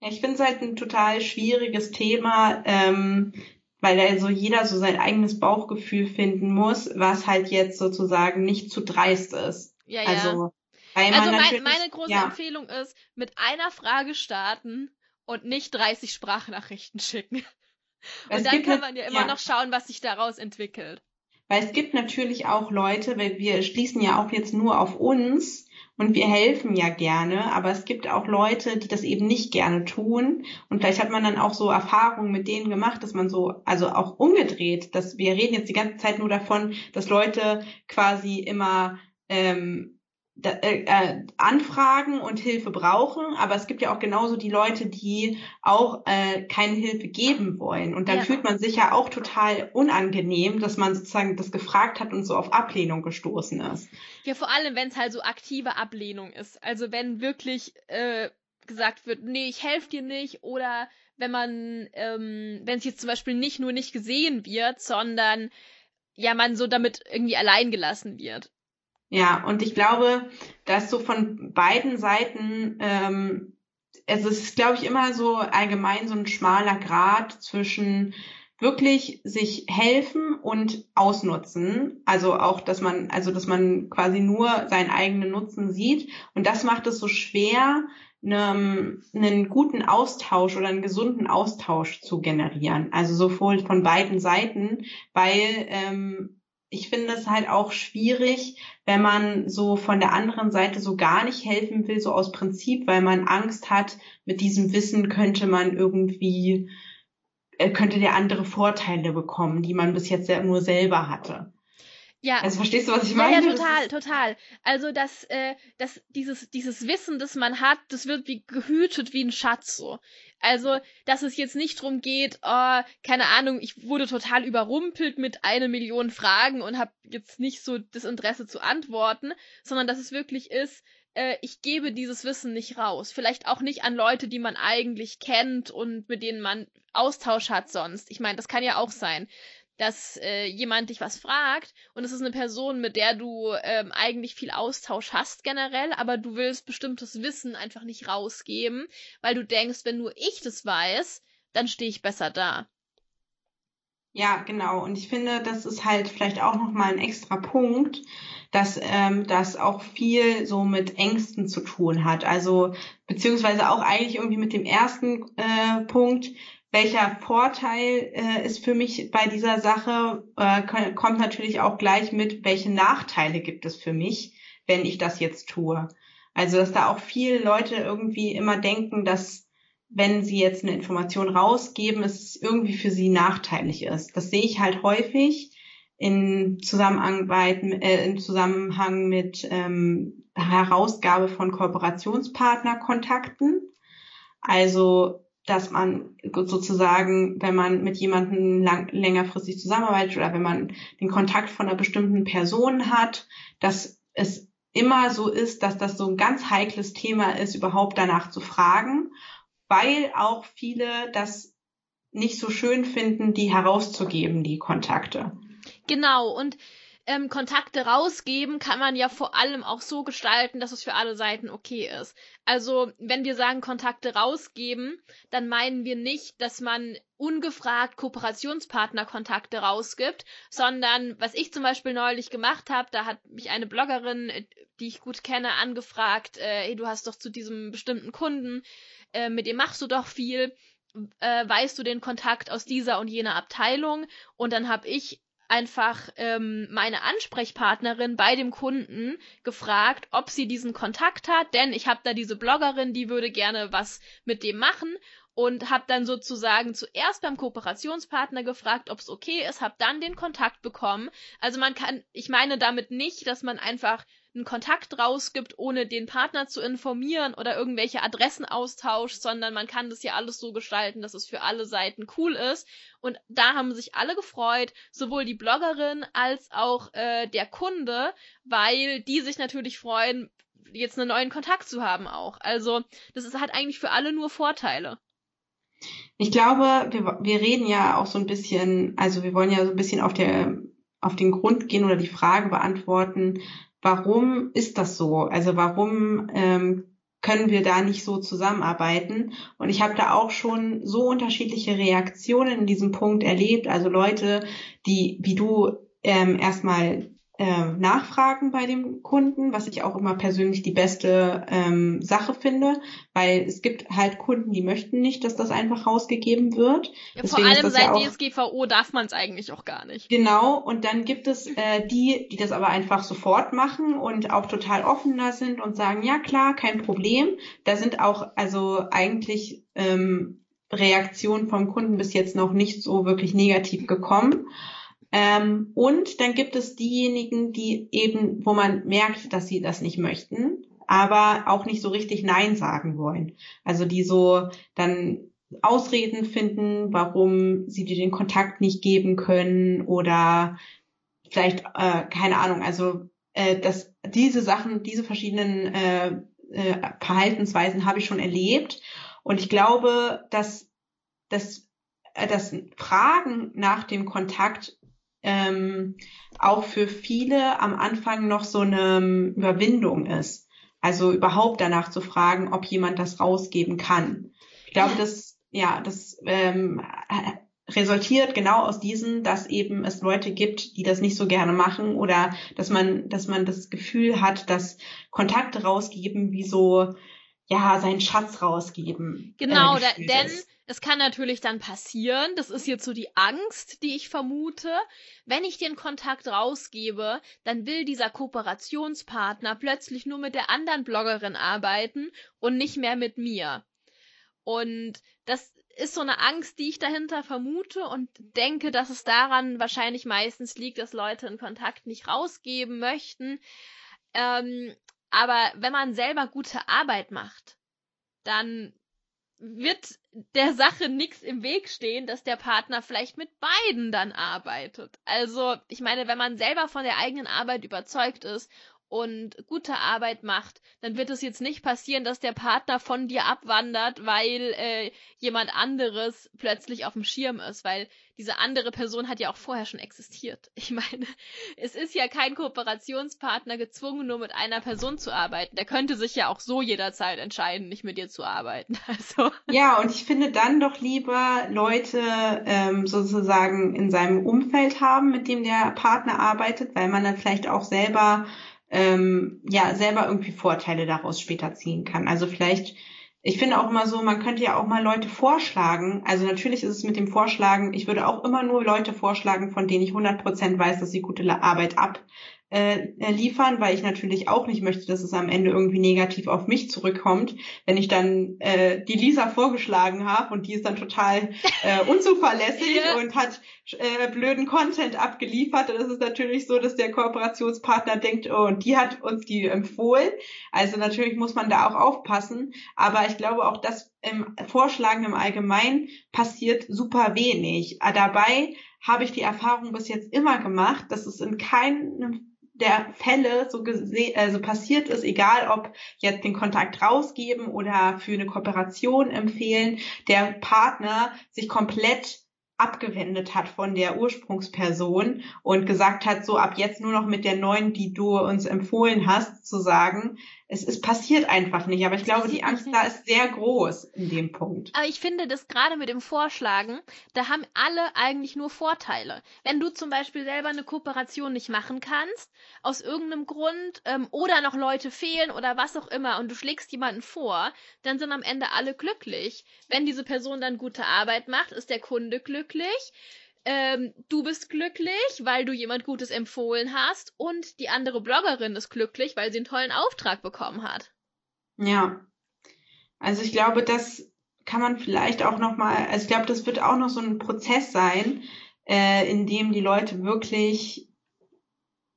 Ja, ich finde es halt ein total schwieriges Thema, ähm, weil also jeder so sein eigenes Bauchgefühl finden muss, was halt jetzt sozusagen nicht zu dreist ist. Ja, ja. Also also mein, meine große ja. Empfehlung ist, mit einer Frage starten und nicht 30 Sprachnachrichten schicken. Und dann kann man ja immer ja. noch schauen, was sich daraus entwickelt. Weil es gibt natürlich auch Leute, weil wir schließen ja auch jetzt nur auf uns und wir helfen ja gerne, aber es gibt auch Leute, die das eben nicht gerne tun. Und vielleicht hat man dann auch so Erfahrungen mit denen gemacht, dass man so, also auch umgedreht, dass wir reden jetzt die ganze Zeit nur davon, dass Leute quasi immer ähm, äh, äh, anfragen und Hilfe brauchen, aber es gibt ja auch genauso die Leute, die auch äh, keine Hilfe geben wollen. Und dann ja. fühlt man sich ja auch total unangenehm, dass man sozusagen das gefragt hat und so auf Ablehnung gestoßen ist. Ja, vor allem, wenn es halt so aktive Ablehnung ist. Also wenn wirklich äh, gesagt wird, nee, ich helfe dir nicht, oder wenn man, ähm, wenn es jetzt zum Beispiel nicht nur nicht gesehen wird, sondern ja, man so damit irgendwie allein gelassen wird. Ja, und ich glaube, dass so von beiden Seiten, ähm, es ist, glaube ich, immer so allgemein so ein schmaler Grad zwischen wirklich sich helfen und ausnutzen. Also auch, dass man, also dass man quasi nur seinen eigenen Nutzen sieht. Und das macht es so schwer, einen, einen guten Austausch oder einen gesunden Austausch zu generieren. Also sowohl von beiden Seiten, weil ähm, ich finde es halt auch schwierig, wenn man so von der anderen Seite so gar nicht helfen will, so aus Prinzip, weil man Angst hat, mit diesem Wissen könnte man irgendwie, äh, könnte der andere Vorteile bekommen, die man bis jetzt nur selber hatte. Ja. Also verstehst du, was ich meine? Ja, ja total, total. Also dass, äh, dass dieses, dieses Wissen, das man hat, das wird wie gehütet wie ein Schatz so. Also, dass es jetzt nicht drum geht, oh, keine Ahnung, ich wurde total überrumpelt mit einer Million Fragen und habe jetzt nicht so das Interesse zu antworten, sondern dass es wirklich ist, äh, ich gebe dieses Wissen nicht raus. Vielleicht auch nicht an Leute, die man eigentlich kennt und mit denen man Austausch hat sonst. Ich meine, das kann ja auch sein dass äh, jemand dich was fragt und es ist eine Person, mit der du ähm, eigentlich viel Austausch hast generell, aber du willst bestimmtes Wissen einfach nicht rausgeben, weil du denkst, wenn nur ich das weiß, dann stehe ich besser da. Ja, genau. Und ich finde, das ist halt vielleicht auch nochmal ein extra Punkt, dass ähm, das auch viel so mit Ängsten zu tun hat. Also beziehungsweise auch eigentlich irgendwie mit dem ersten äh, Punkt, welcher Vorteil äh, ist für mich bei dieser Sache, äh, kommt natürlich auch gleich mit, welche Nachteile gibt es für mich, wenn ich das jetzt tue. Also, dass da auch viele Leute irgendwie immer denken, dass wenn sie jetzt eine Information rausgeben, es irgendwie für sie nachteilig ist. Das sehe ich halt häufig in Zusammenarbeit, äh, in Zusammenhang mit ähm, Herausgabe von Kooperationspartnerkontakten. Also, dass man sozusagen, wenn man mit jemandem lang, längerfristig zusammenarbeitet oder wenn man den Kontakt von einer bestimmten Person hat, dass es immer so ist, dass das so ein ganz heikles Thema ist, überhaupt danach zu fragen, weil auch viele das nicht so schön finden, die herauszugeben, die Kontakte. Genau, und ähm, Kontakte rausgeben kann man ja vor allem auch so gestalten, dass es für alle Seiten okay ist. Also, wenn wir sagen Kontakte rausgeben, dann meinen wir nicht, dass man ungefragt Kooperationspartnerkontakte rausgibt, sondern was ich zum Beispiel neulich gemacht habe, da hat mich eine Bloggerin, äh, die ich gut kenne, angefragt, äh, hey, du hast doch zu diesem bestimmten Kunden, äh, mit dem machst du doch viel, äh, weißt du den Kontakt aus dieser und jener Abteilung? Und dann habe ich einfach ähm, meine Ansprechpartnerin bei dem Kunden gefragt, ob sie diesen Kontakt hat, denn ich habe da diese Bloggerin, die würde gerne was mit dem machen und habe dann sozusagen zuerst beim Kooperationspartner gefragt, ob es okay ist, habe dann den Kontakt bekommen. Also man kann, ich meine damit nicht, dass man einfach einen Kontakt rausgibt, ohne den Partner zu informieren oder irgendwelche Adressen austauscht, sondern man kann das ja alles so gestalten, dass es für alle Seiten cool ist. Und da haben sich alle gefreut, sowohl die Bloggerin als auch äh, der Kunde, weil die sich natürlich freuen, jetzt einen neuen Kontakt zu haben auch. Also das ist halt eigentlich für alle nur Vorteile. Ich glaube, wir, wir reden ja auch so ein bisschen, also wir wollen ja so ein bisschen auf der auf den Grund gehen oder die Frage beantworten, warum ist das so? Also warum ähm, können wir da nicht so zusammenarbeiten? Und ich habe da auch schon so unterschiedliche Reaktionen in diesem Punkt erlebt. Also Leute, die wie du ähm, erstmal äh, nachfragen bei dem Kunden, was ich auch immer persönlich die beste ähm, Sache finde, weil es gibt halt Kunden, die möchten nicht, dass das einfach rausgegeben wird. Ja, vor allem seit ja auch, DSGVO darf man es eigentlich auch gar nicht. Genau, und dann gibt es äh, die, die das aber einfach sofort machen und auch total offener sind und sagen, ja klar, kein Problem. Da sind auch also eigentlich ähm, Reaktionen vom Kunden bis jetzt noch nicht so wirklich negativ gekommen. Ähm, und dann gibt es diejenigen, die eben, wo man merkt, dass sie das nicht möchten, aber auch nicht so richtig Nein sagen wollen. Also die so dann Ausreden finden, warum sie dir den Kontakt nicht geben können oder vielleicht, äh, keine Ahnung, also äh, dass diese Sachen, diese verschiedenen äh, äh, Verhaltensweisen habe ich schon erlebt. Und ich glaube, dass, dass, äh, dass Fragen nach dem Kontakt ähm, auch für viele am Anfang noch so eine Überwindung ist. Also überhaupt danach zu fragen, ob jemand das rausgeben kann. Ich glaube, das, ja, das ähm, resultiert genau aus diesen, dass eben es Leute gibt, die das nicht so gerne machen oder dass man, dass man das Gefühl hat, dass Kontakte rausgeben wie so, ja, seinen Schatz rausgeben. Genau, äh, denn ist. Es kann natürlich dann passieren, das ist jetzt so die Angst, die ich vermute, wenn ich den Kontakt rausgebe, dann will dieser Kooperationspartner plötzlich nur mit der anderen Bloggerin arbeiten und nicht mehr mit mir. Und das ist so eine Angst, die ich dahinter vermute und denke, dass es daran wahrscheinlich meistens liegt, dass Leute einen Kontakt nicht rausgeben möchten. Ähm, aber wenn man selber gute Arbeit macht, dann wird der Sache nichts im Weg stehen, dass der Partner vielleicht mit beiden dann arbeitet. Also, ich meine, wenn man selber von der eigenen Arbeit überzeugt ist und gute Arbeit macht, dann wird es jetzt nicht passieren, dass der Partner von dir abwandert, weil äh, jemand anderes plötzlich auf dem Schirm ist, weil diese andere Person hat ja auch vorher schon existiert. Ich meine, es ist ja kein Kooperationspartner gezwungen, nur mit einer Person zu arbeiten. Der könnte sich ja auch so jederzeit entscheiden, nicht mit dir zu arbeiten. Also. Ja, und ich finde dann doch lieber Leute ähm, sozusagen in seinem Umfeld haben, mit dem der Partner arbeitet, weil man dann vielleicht auch selber ähm, ja selber irgendwie Vorteile daraus später ziehen kann. Also vielleicht, ich finde auch immer so, man könnte ja auch mal Leute vorschlagen. Also natürlich ist es mit dem Vorschlagen, ich würde auch immer nur Leute vorschlagen, von denen ich 100% weiß, dass sie gute Arbeit ab äh, liefern, weil ich natürlich auch nicht möchte, dass es am Ende irgendwie negativ auf mich zurückkommt, wenn ich dann äh, die Lisa vorgeschlagen habe und die ist dann total äh, unzuverlässig ja. und hat äh, blöden Content abgeliefert, ist es natürlich so, dass der Kooperationspartner denkt, oh, und die hat uns die empfohlen. Also natürlich muss man da auch aufpassen. Aber ich glaube auch, dass im Vorschlagen im Allgemeinen passiert super wenig. Äh, dabei habe ich die Erfahrung bis jetzt immer gemacht, dass es in keinem der Fälle so gesehen, also passiert ist, egal ob jetzt den Kontakt rausgeben oder für eine Kooperation empfehlen, der Partner sich komplett abgewendet hat von der Ursprungsperson und gesagt hat, so ab jetzt nur noch mit der neuen, die du uns empfohlen hast, zu sagen, es ist passiert einfach nicht. Aber ich glaube, die Angst da ist sehr groß in dem Punkt. Aber ich finde, dass gerade mit dem Vorschlagen, da haben alle eigentlich nur Vorteile. Wenn du zum Beispiel selber eine Kooperation nicht machen kannst, aus irgendeinem Grund, ähm, oder noch Leute fehlen oder was auch immer, und du schlägst jemanden vor, dann sind am Ende alle glücklich. Wenn diese Person dann gute Arbeit macht, ist der Kunde glücklich ähm, du bist glücklich, weil du jemand Gutes empfohlen hast und die andere Bloggerin ist glücklich, weil sie einen tollen Auftrag bekommen hat. Ja. Also ich glaube, das kann man vielleicht auch noch mal, also ich glaube, das wird auch noch so ein Prozess sein, äh, in dem die Leute wirklich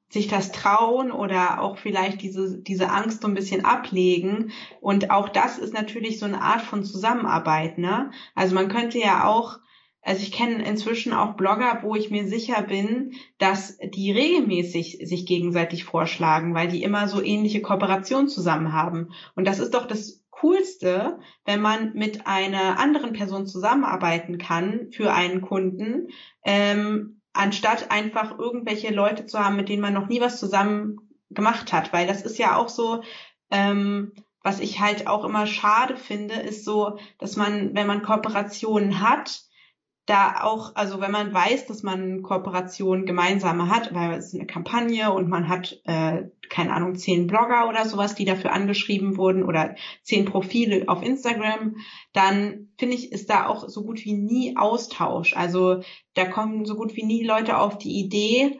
sich das trauen oder auch vielleicht diese, diese Angst so ein bisschen ablegen. Und auch das ist natürlich so eine Art von Zusammenarbeit, ne? Also man könnte ja auch also ich kenne inzwischen auch Blogger, wo ich mir sicher bin, dass die regelmäßig sich gegenseitig vorschlagen, weil die immer so ähnliche Kooperationen zusammen haben. Und das ist doch das Coolste, wenn man mit einer anderen Person zusammenarbeiten kann für einen Kunden, ähm, anstatt einfach irgendwelche Leute zu haben, mit denen man noch nie was zusammen gemacht hat. Weil das ist ja auch so, ähm, was ich halt auch immer schade finde, ist so, dass man, wenn man Kooperationen hat, da auch, also wenn man weiß, dass man Kooperationen gemeinsame hat, weil es ist eine Kampagne und man hat, äh, keine Ahnung, zehn Blogger oder sowas, die dafür angeschrieben wurden oder zehn Profile auf Instagram, dann finde ich, ist da auch so gut wie nie Austausch. Also da kommen so gut wie nie Leute auf die Idee,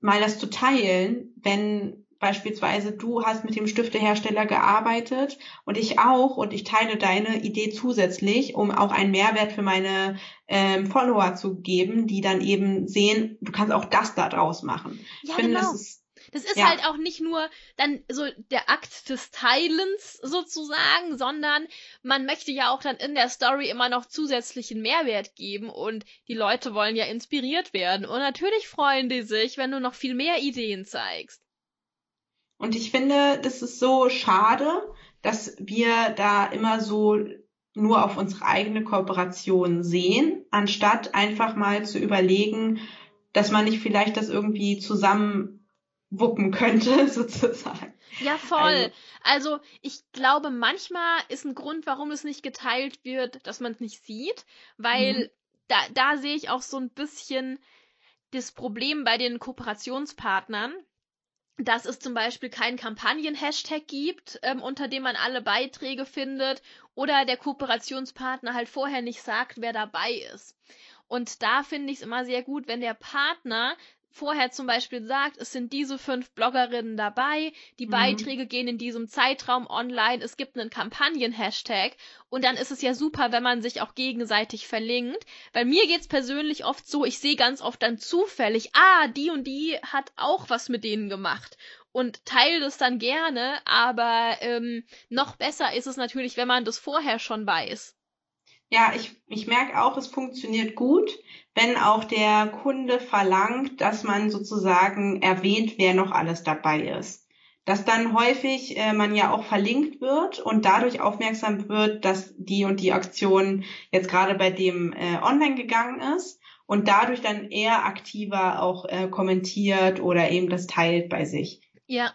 mal das zu teilen, wenn beispielsweise du hast mit dem Stiftehersteller gearbeitet und ich auch und ich teile deine Idee zusätzlich, um auch einen Mehrwert für meine ähm, Follower zu geben, die dann eben sehen, du kannst auch das da draus machen. Ja, ich finde, genau. das ist das ist ja. halt auch nicht nur dann so der Akt des Teilens sozusagen, sondern man möchte ja auch dann in der Story immer noch zusätzlichen Mehrwert geben und die Leute wollen ja inspiriert werden. Und natürlich freuen die sich, wenn du noch viel mehr Ideen zeigst. Und ich finde, das ist so schade, dass wir da immer so nur auf unsere eigene Kooperation sehen, anstatt einfach mal zu überlegen, dass man nicht vielleicht das irgendwie zusammen wuppen könnte, sozusagen. Ja, voll. Also, also ich glaube, manchmal ist ein Grund, warum es nicht geteilt wird, dass man es nicht sieht, weil mhm. da, da sehe ich auch so ein bisschen das Problem bei den Kooperationspartnern, dass es zum Beispiel keinen Kampagnen-Hashtag gibt, ähm, unter dem man alle Beiträge findet, oder der Kooperationspartner halt vorher nicht sagt, wer dabei ist. Und da finde ich es immer sehr gut, wenn der Partner vorher zum Beispiel sagt, es sind diese fünf Bloggerinnen dabei, die mhm. Beiträge gehen in diesem Zeitraum online, es gibt einen Kampagnen-Hashtag und dann ist es ja super, wenn man sich auch gegenseitig verlinkt. Weil mir geht's persönlich oft so, ich sehe ganz oft dann zufällig, ah, die und die hat auch was mit denen gemacht und teile das dann gerne, aber ähm, noch besser ist es natürlich, wenn man das vorher schon weiß. Ja, ich, ich merke auch, es funktioniert gut, wenn auch der Kunde verlangt, dass man sozusagen erwähnt, wer noch alles dabei ist. Dass dann häufig äh, man ja auch verlinkt wird und dadurch aufmerksam wird, dass die und die Aktion jetzt gerade bei dem äh, online gegangen ist und dadurch dann eher aktiver auch äh, kommentiert oder eben das teilt bei sich. Ja.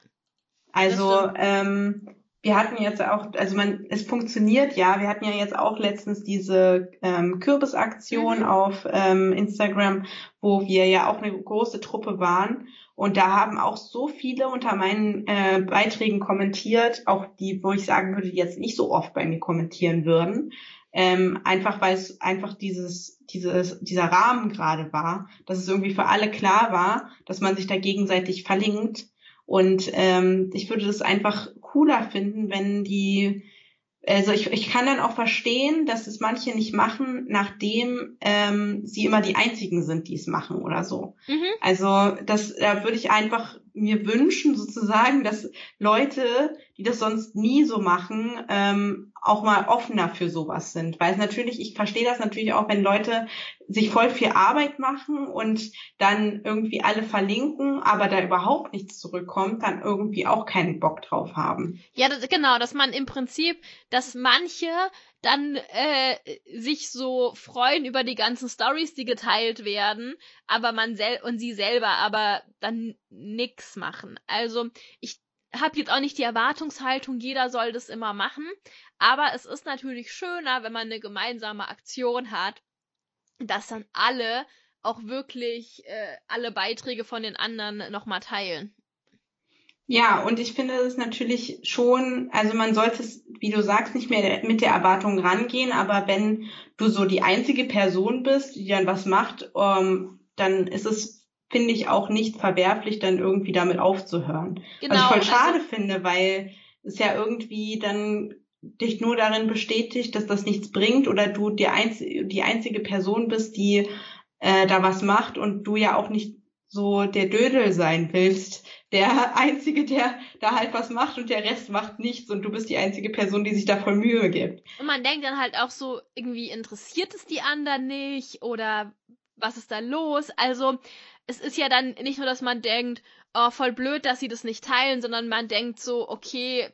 Also ähm, wir hatten jetzt auch, also man, es funktioniert ja. Wir hatten ja jetzt auch letztens diese ähm, Kürbisaktion mhm. auf ähm, Instagram, wo wir ja auch eine große Truppe waren. Und da haben auch so viele unter meinen äh, Beiträgen kommentiert, auch die, wo ich sagen würde, die jetzt nicht so oft bei mir kommentieren würden. Ähm, einfach weil es einfach dieses, dieses, dieser Rahmen gerade war, dass es irgendwie für alle klar war, dass man sich da gegenseitig verlinkt und ähm, ich würde das einfach cooler finden, wenn die also ich, ich kann dann auch verstehen, dass es manche nicht machen, nachdem ähm, sie immer die einzigen sind, die es machen oder so. Mhm. Also das da würde ich einfach mir wünschen, sozusagen, dass Leute, die das sonst nie so machen, ähm, auch mal offener für sowas sind. Weil es natürlich, ich verstehe das natürlich auch, wenn Leute sich voll viel Arbeit machen und dann irgendwie alle verlinken, aber da überhaupt nichts zurückkommt, dann irgendwie auch keinen Bock drauf haben. Ja, das, genau, dass man im Prinzip, dass manche dann äh, sich so freuen über die ganzen Stories, die geteilt werden, aber man sel und sie selber aber dann nix machen. Also ich habe jetzt auch nicht die Erwartungshaltung, jeder soll das immer machen, aber es ist natürlich schöner, wenn man eine gemeinsame Aktion hat, dass dann alle auch wirklich äh, alle Beiträge von den anderen nochmal teilen. Ja, und ich finde es natürlich schon, also man sollte es, wie du sagst, nicht mehr mit der Erwartung rangehen, aber wenn du so die einzige Person bist, die dann was macht, ähm, dann ist es, finde ich, auch nicht verwerflich, dann irgendwie damit aufzuhören. Genau, was ich voll also schade also, finde, weil es ja irgendwie dann dich nur darin bestätigt, dass das nichts bringt oder du die, einz die einzige Person bist, die äh, da was macht und du ja auch nicht so der Dödel sein willst, der Einzige, der da halt was macht und der Rest macht nichts und du bist die einzige Person, die sich da voll Mühe gibt. Und man denkt dann halt auch so, irgendwie interessiert es die anderen nicht oder was ist da los? Also es ist ja dann nicht nur, dass man denkt, oh, voll blöd, dass sie das nicht teilen, sondern man denkt so, okay,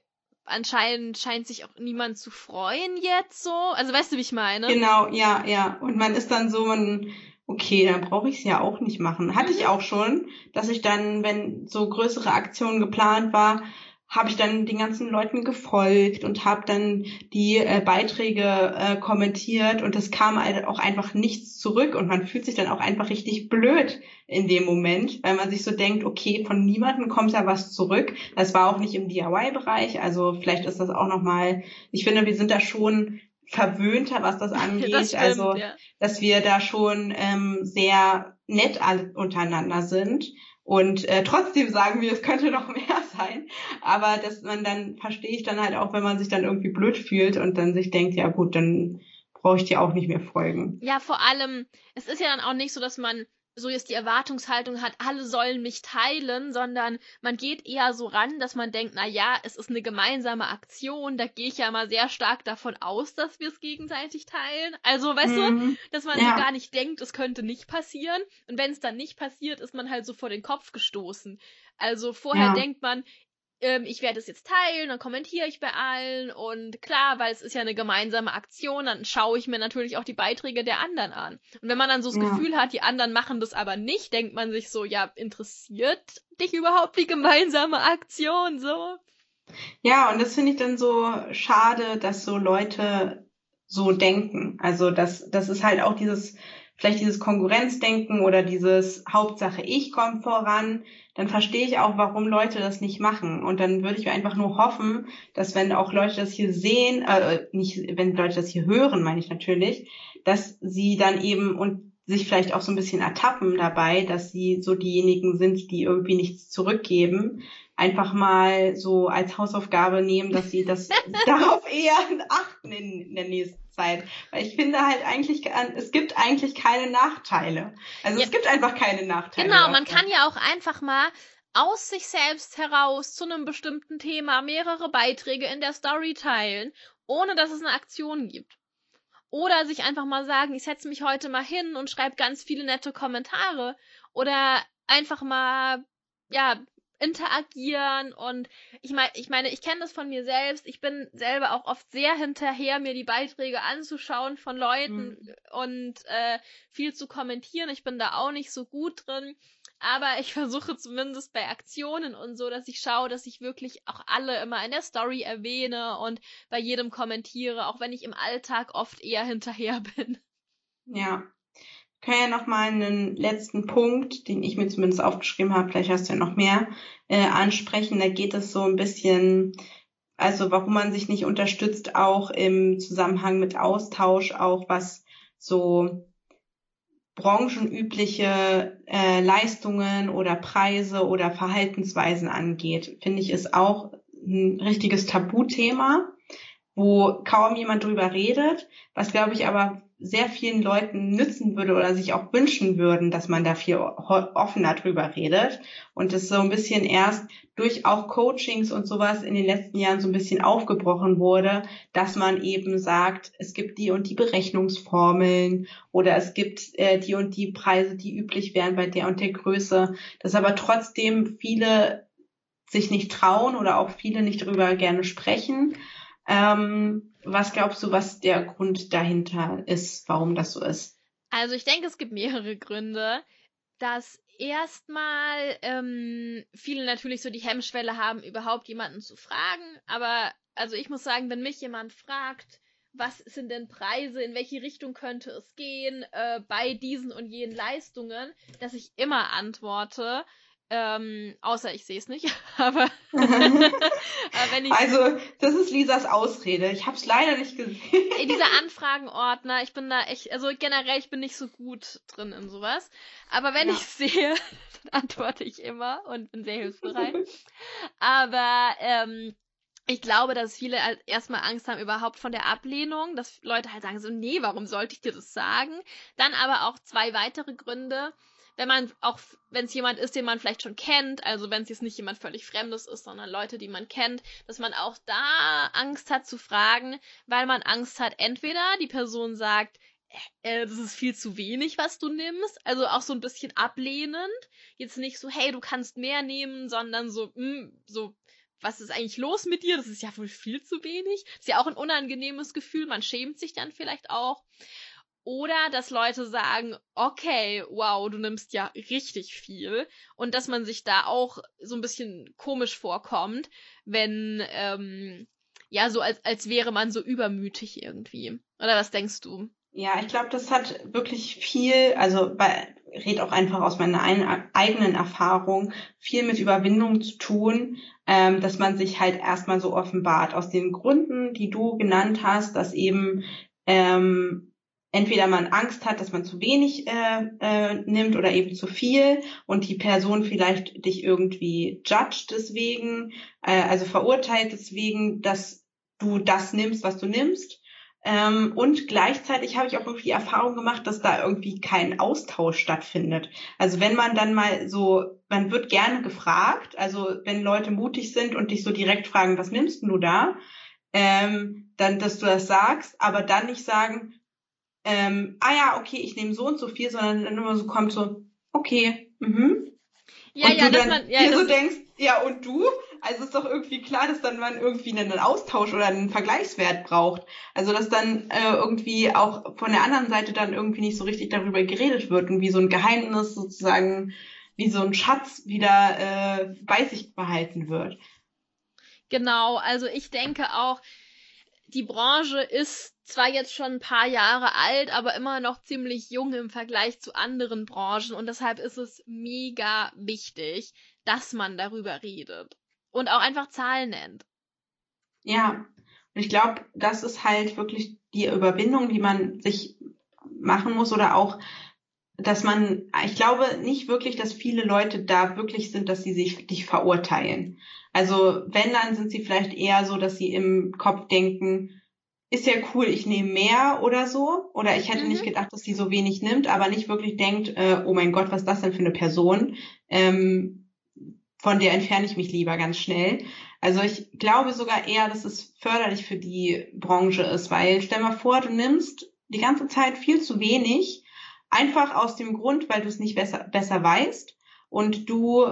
anscheinend scheint sich auch niemand zu freuen jetzt so. Also weißt du, wie ich meine? Genau, ja, ja. Und man ist dann so, man okay, dann brauche ich es ja auch nicht machen. Hatte ich mhm. auch schon, dass ich dann, wenn so größere Aktionen geplant war, habe ich dann den ganzen Leuten gefolgt und habe dann die äh, Beiträge äh, kommentiert und es kam halt auch einfach nichts zurück und man fühlt sich dann auch einfach richtig blöd in dem Moment, weil man sich so denkt, okay, von niemandem kommt da was zurück. Das war auch nicht im DIY-Bereich, also vielleicht ist das auch nochmal, ich finde, wir sind da schon verwöhnter, was das angeht. Das stimmt, also, ja. dass wir da schon ähm, sehr nett alle untereinander sind. Und äh, trotzdem sagen wir, es könnte noch mehr sein. Aber dass man dann, verstehe ich dann halt auch, wenn man sich dann irgendwie blöd fühlt und dann sich denkt, ja gut, dann brauche ich dir auch nicht mehr folgen. Ja, vor allem, es ist ja dann auch nicht so, dass man so jetzt die Erwartungshaltung hat, alle sollen mich teilen, sondern man geht eher so ran, dass man denkt, na ja, es ist eine gemeinsame Aktion, da gehe ich ja mal sehr stark davon aus, dass wir es gegenseitig teilen. Also, weißt mhm. du, dass man ja. so gar nicht denkt, es könnte nicht passieren. Und wenn es dann nicht passiert, ist man halt so vor den Kopf gestoßen. Also vorher ja. denkt man, ähm, ich werde es jetzt teilen, dann kommentiere ich bei allen und klar, weil es ist ja eine gemeinsame Aktion, dann schaue ich mir natürlich auch die Beiträge der anderen an. Und wenn man dann so das ja. Gefühl hat, die anderen machen das aber nicht, denkt man sich so, ja, interessiert dich überhaupt die gemeinsame Aktion so? Ja, und das finde ich dann so schade, dass so Leute so denken. Also das, das ist halt auch dieses, vielleicht dieses Konkurrenzdenken oder dieses Hauptsache ich komme voran, dann verstehe ich auch, warum Leute das nicht machen. Und dann würde ich einfach nur hoffen, dass wenn auch Leute das hier sehen, äh, nicht, wenn Leute das hier hören, meine ich natürlich, dass sie dann eben und sich vielleicht auch so ein bisschen ertappen dabei, dass sie so diejenigen sind, die irgendwie nichts zurückgeben, einfach mal so als Hausaufgabe nehmen, dass sie das darauf eher achten in, in der nächsten Zeit. Weil ich finde halt eigentlich, es gibt eigentlich keine Nachteile. Also ja. es gibt einfach keine Nachteile. Genau, man kann ja auch einfach mal aus sich selbst heraus zu einem bestimmten Thema mehrere Beiträge in der Story teilen, ohne dass es eine Aktion gibt. Oder sich einfach mal sagen, ich setze mich heute mal hin und schreibe ganz viele nette Kommentare. Oder einfach mal, ja, interagieren und ich meine, ich meine, ich kenne das von mir selbst. Ich bin selber auch oft sehr hinterher, mir die Beiträge anzuschauen von Leuten mhm. und äh, viel zu kommentieren. Ich bin da auch nicht so gut drin, aber ich versuche zumindest bei Aktionen und so, dass ich schaue, dass ich wirklich auch alle immer in der Story erwähne und bei jedem kommentiere, auch wenn ich im Alltag oft eher hinterher bin. Ja, kann ja noch mal einen letzten Punkt, den ich mir zumindest aufgeschrieben habe, vielleicht hast du ja noch mehr, äh, ansprechen. Da geht es so ein bisschen, also warum man sich nicht unterstützt, auch im Zusammenhang mit Austausch, auch was so branchenübliche äh, Leistungen oder Preise oder Verhaltensweisen angeht, finde ich, ist auch ein richtiges Tabuthema wo kaum jemand drüber redet, was glaube ich aber sehr vielen Leuten nützen würde oder sich auch wünschen würden, dass man da viel offener drüber redet und es so ein bisschen erst durch auch Coachings und sowas in den letzten Jahren so ein bisschen aufgebrochen wurde, dass man eben sagt, es gibt die und die Berechnungsformeln oder es gibt äh, die und die Preise, die üblich wären bei der und der Größe, dass aber trotzdem viele sich nicht trauen oder auch viele nicht darüber gerne sprechen. Ähm, was glaubst du, was der Grund dahinter ist, warum das so ist? Also ich denke, es gibt mehrere Gründe. Dass erstmal ähm, viele natürlich so die Hemmschwelle haben, überhaupt jemanden zu fragen. Aber also ich muss sagen, wenn mich jemand fragt, was sind denn Preise, in welche Richtung könnte es gehen äh, bei diesen und jenen Leistungen, dass ich immer antworte, ähm, außer ich sehe es nicht, aber, aber wenn ich. Also, das ist Lisas Ausrede. Ich habe es leider nicht gesehen. Dieser Anfragenordner, ich bin da echt, also generell, ich bin nicht so gut drin in sowas. Aber wenn ja. ich sehe, dann antworte ich immer und bin sehr hilfsbereit. aber ähm, ich glaube, dass viele halt erstmal Angst haben überhaupt von der Ablehnung, dass Leute halt sagen so, nee, warum sollte ich dir das sagen? Dann aber auch zwei weitere Gründe wenn man auch, wenn es jemand ist, den man vielleicht schon kennt, also wenn es jetzt nicht jemand völlig Fremdes ist, sondern Leute, die man kennt, dass man auch da Angst hat zu fragen, weil man Angst hat, entweder die Person sagt, äh, das ist viel zu wenig, was du nimmst, also auch so ein bisschen ablehnend, jetzt nicht so, hey, du kannst mehr nehmen, sondern so, mh, hm, so, was ist eigentlich los mit dir? Das ist ja wohl viel zu wenig. ist ja auch ein unangenehmes Gefühl. Man schämt sich dann vielleicht auch. Oder dass Leute sagen, okay, wow, du nimmst ja richtig viel. Und dass man sich da auch so ein bisschen komisch vorkommt, wenn, ähm, ja, so als, als wäre man so übermütig irgendwie. Oder was denkst du? Ja, ich glaube, das hat wirklich viel, also bei, red auch einfach aus meiner ein, eigenen Erfahrung, viel mit Überwindung zu tun, ähm, dass man sich halt erstmal so offenbart. Aus den Gründen, die du genannt hast, dass eben ähm, entweder man Angst hat, dass man zu wenig äh, äh, nimmt oder eben zu viel und die Person vielleicht dich irgendwie judgt deswegen, äh, also verurteilt deswegen, dass du das nimmst, was du nimmst. Ähm, und gleichzeitig habe ich auch die Erfahrung gemacht, dass da irgendwie kein Austausch stattfindet. Also wenn man dann mal so, man wird gerne gefragt, also wenn Leute mutig sind und dich so direkt fragen, was nimmst du da? Ähm, dann, dass du das sagst, aber dann nicht sagen, ähm, ah ja, okay, ich nehme so und so viel, sondern dann immer so kommt so, okay, mhm. Ja, und ja, du dann man, ja, dir so denkst, ja, und du? Also ist doch irgendwie klar, dass dann man irgendwie einen Austausch oder einen Vergleichswert braucht. Also dass dann äh, irgendwie auch von der anderen Seite dann irgendwie nicht so richtig darüber geredet wird und wie so ein Geheimnis sozusagen, wie so ein Schatz wieder äh, bei sich behalten wird. Genau, also ich denke auch, die Branche ist zwar jetzt schon ein paar Jahre alt, aber immer noch ziemlich jung im Vergleich zu anderen Branchen und deshalb ist es mega wichtig, dass man darüber redet und auch einfach Zahlen nennt. Ja, und ich glaube, das ist halt wirklich die Überwindung, die man sich machen muss oder auch dass man, ich glaube nicht wirklich, dass viele Leute da wirklich sind, dass sie sich dich verurteilen. Also wenn, dann sind sie vielleicht eher so, dass sie im Kopf denken, ist ja cool, ich nehme mehr oder so. Oder ich hätte mhm. nicht gedacht, dass sie so wenig nimmt, aber nicht wirklich denkt, äh, oh mein Gott, was ist das denn für eine Person? Ähm, von der entferne ich mich lieber ganz schnell. Also ich glaube sogar eher, dass es förderlich für die Branche ist, weil stell mal vor, du nimmst die ganze Zeit viel zu wenig, einfach aus dem Grund, weil du es nicht besser, besser weißt und du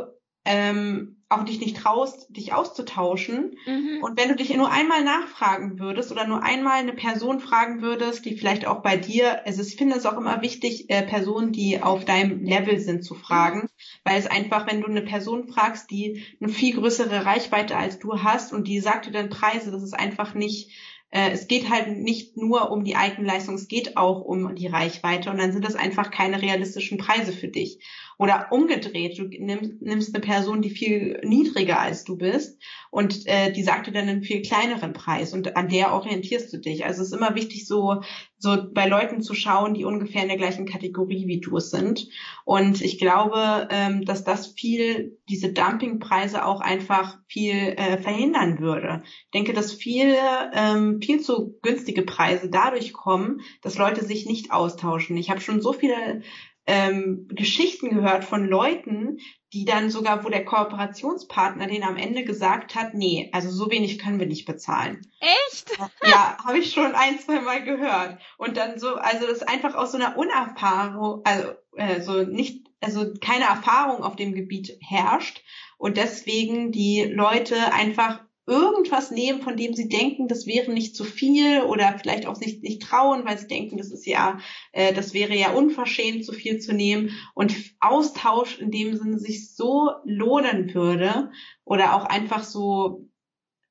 ähm, auch dich nicht traust, dich auszutauschen. Mhm. Und wenn du dich nur einmal nachfragen würdest oder nur einmal eine Person fragen würdest, die vielleicht auch bei dir, also ich finde es auch immer wichtig, äh, Personen, die auf deinem Level sind, zu fragen, mhm. weil es einfach, wenn du eine Person fragst, die eine viel größere Reichweite als du hast und die sagt dir dann Preise, das ist einfach nicht äh, es geht halt nicht nur um die Eigenleistung, es geht auch um die Reichweite und dann sind das einfach keine realistischen Preise für dich. Oder umgedreht, du nimmst, nimmst eine Person, die viel niedriger als du bist und äh, die sagt dir dann einen viel kleineren Preis und an der orientierst du dich. Also es ist immer wichtig, so so bei Leuten zu schauen, die ungefähr in der gleichen Kategorie wie du es sind. Und ich glaube, ähm, dass das viel, diese Dumpingpreise auch einfach viel äh, verhindern würde. Ich denke, dass viele ähm, viel zu günstige Preise dadurch kommen, dass Leute sich nicht austauschen. Ich habe schon so viele ähm, Geschichten gehört von Leuten, die dann sogar, wo der Kooperationspartner den am Ende gesagt hat, nee, also so wenig können wir nicht bezahlen. Echt? Ja, habe ich schon ein, zwei Mal gehört. Und dann so, also das ist einfach aus so einer Unerfahrung, also äh, so nicht, also keine Erfahrung auf dem Gebiet herrscht und deswegen die Leute einfach irgendwas nehmen, von dem sie denken, das wäre nicht zu viel oder vielleicht auch nicht, nicht trauen, weil sie denken, das ist ja, äh, das wäre ja unverschämt, zu viel zu nehmen. Und Austausch in dem Sinne sich so lohnen würde oder auch einfach so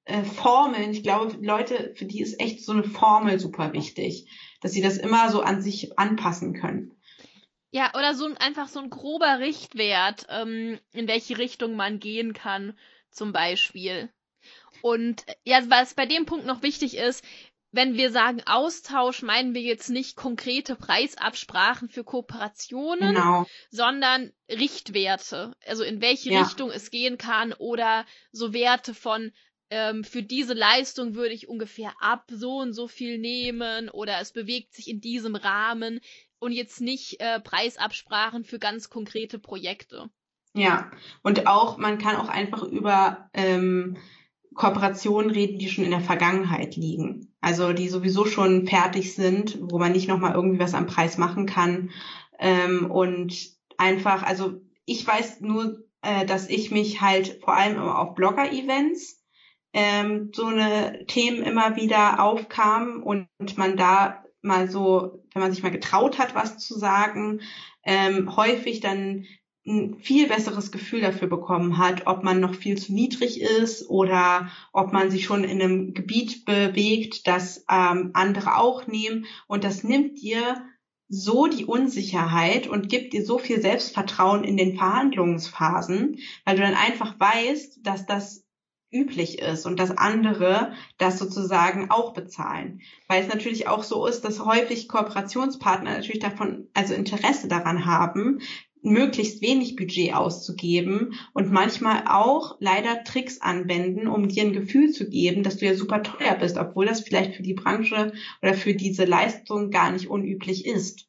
äh, Formeln. Ich glaube, Leute, für die ist echt so eine Formel super wichtig, dass sie das immer so an sich anpassen können. Ja, oder so ein, einfach so ein grober Richtwert, ähm, in welche Richtung man gehen kann, zum Beispiel. Und ja, was bei dem Punkt noch wichtig ist, wenn wir sagen Austausch, meinen wir jetzt nicht konkrete Preisabsprachen für Kooperationen, genau. sondern Richtwerte, also in welche ja. Richtung es gehen kann oder so Werte von ähm, für diese Leistung würde ich ungefähr ab so und so viel nehmen oder es bewegt sich in diesem Rahmen und jetzt nicht äh, Preisabsprachen für ganz konkrete Projekte. Ja, und auch man kann auch einfach über ähm, Kooperationen reden, die schon in der Vergangenheit liegen. Also die sowieso schon fertig sind, wo man nicht nochmal irgendwie was am Preis machen kann. Ähm, und einfach, also ich weiß nur, äh, dass ich mich halt vor allem auf Blogger-Events ähm, so eine Themen immer wieder aufkamen und man da mal so, wenn man sich mal getraut hat, was zu sagen, ähm, häufig dann ein viel besseres Gefühl dafür bekommen hat, ob man noch viel zu niedrig ist oder ob man sich schon in einem Gebiet bewegt, das ähm, andere auch nehmen. Und das nimmt dir so die Unsicherheit und gibt dir so viel Selbstvertrauen in den Verhandlungsphasen, weil du dann einfach weißt, dass das üblich ist und dass andere das sozusagen auch bezahlen. Weil es natürlich auch so ist, dass häufig Kooperationspartner natürlich davon, also Interesse daran haben, möglichst wenig Budget auszugeben und manchmal auch leider Tricks anwenden, um dir ein Gefühl zu geben, dass du ja super teuer bist, obwohl das vielleicht für die Branche oder für diese Leistung gar nicht unüblich ist.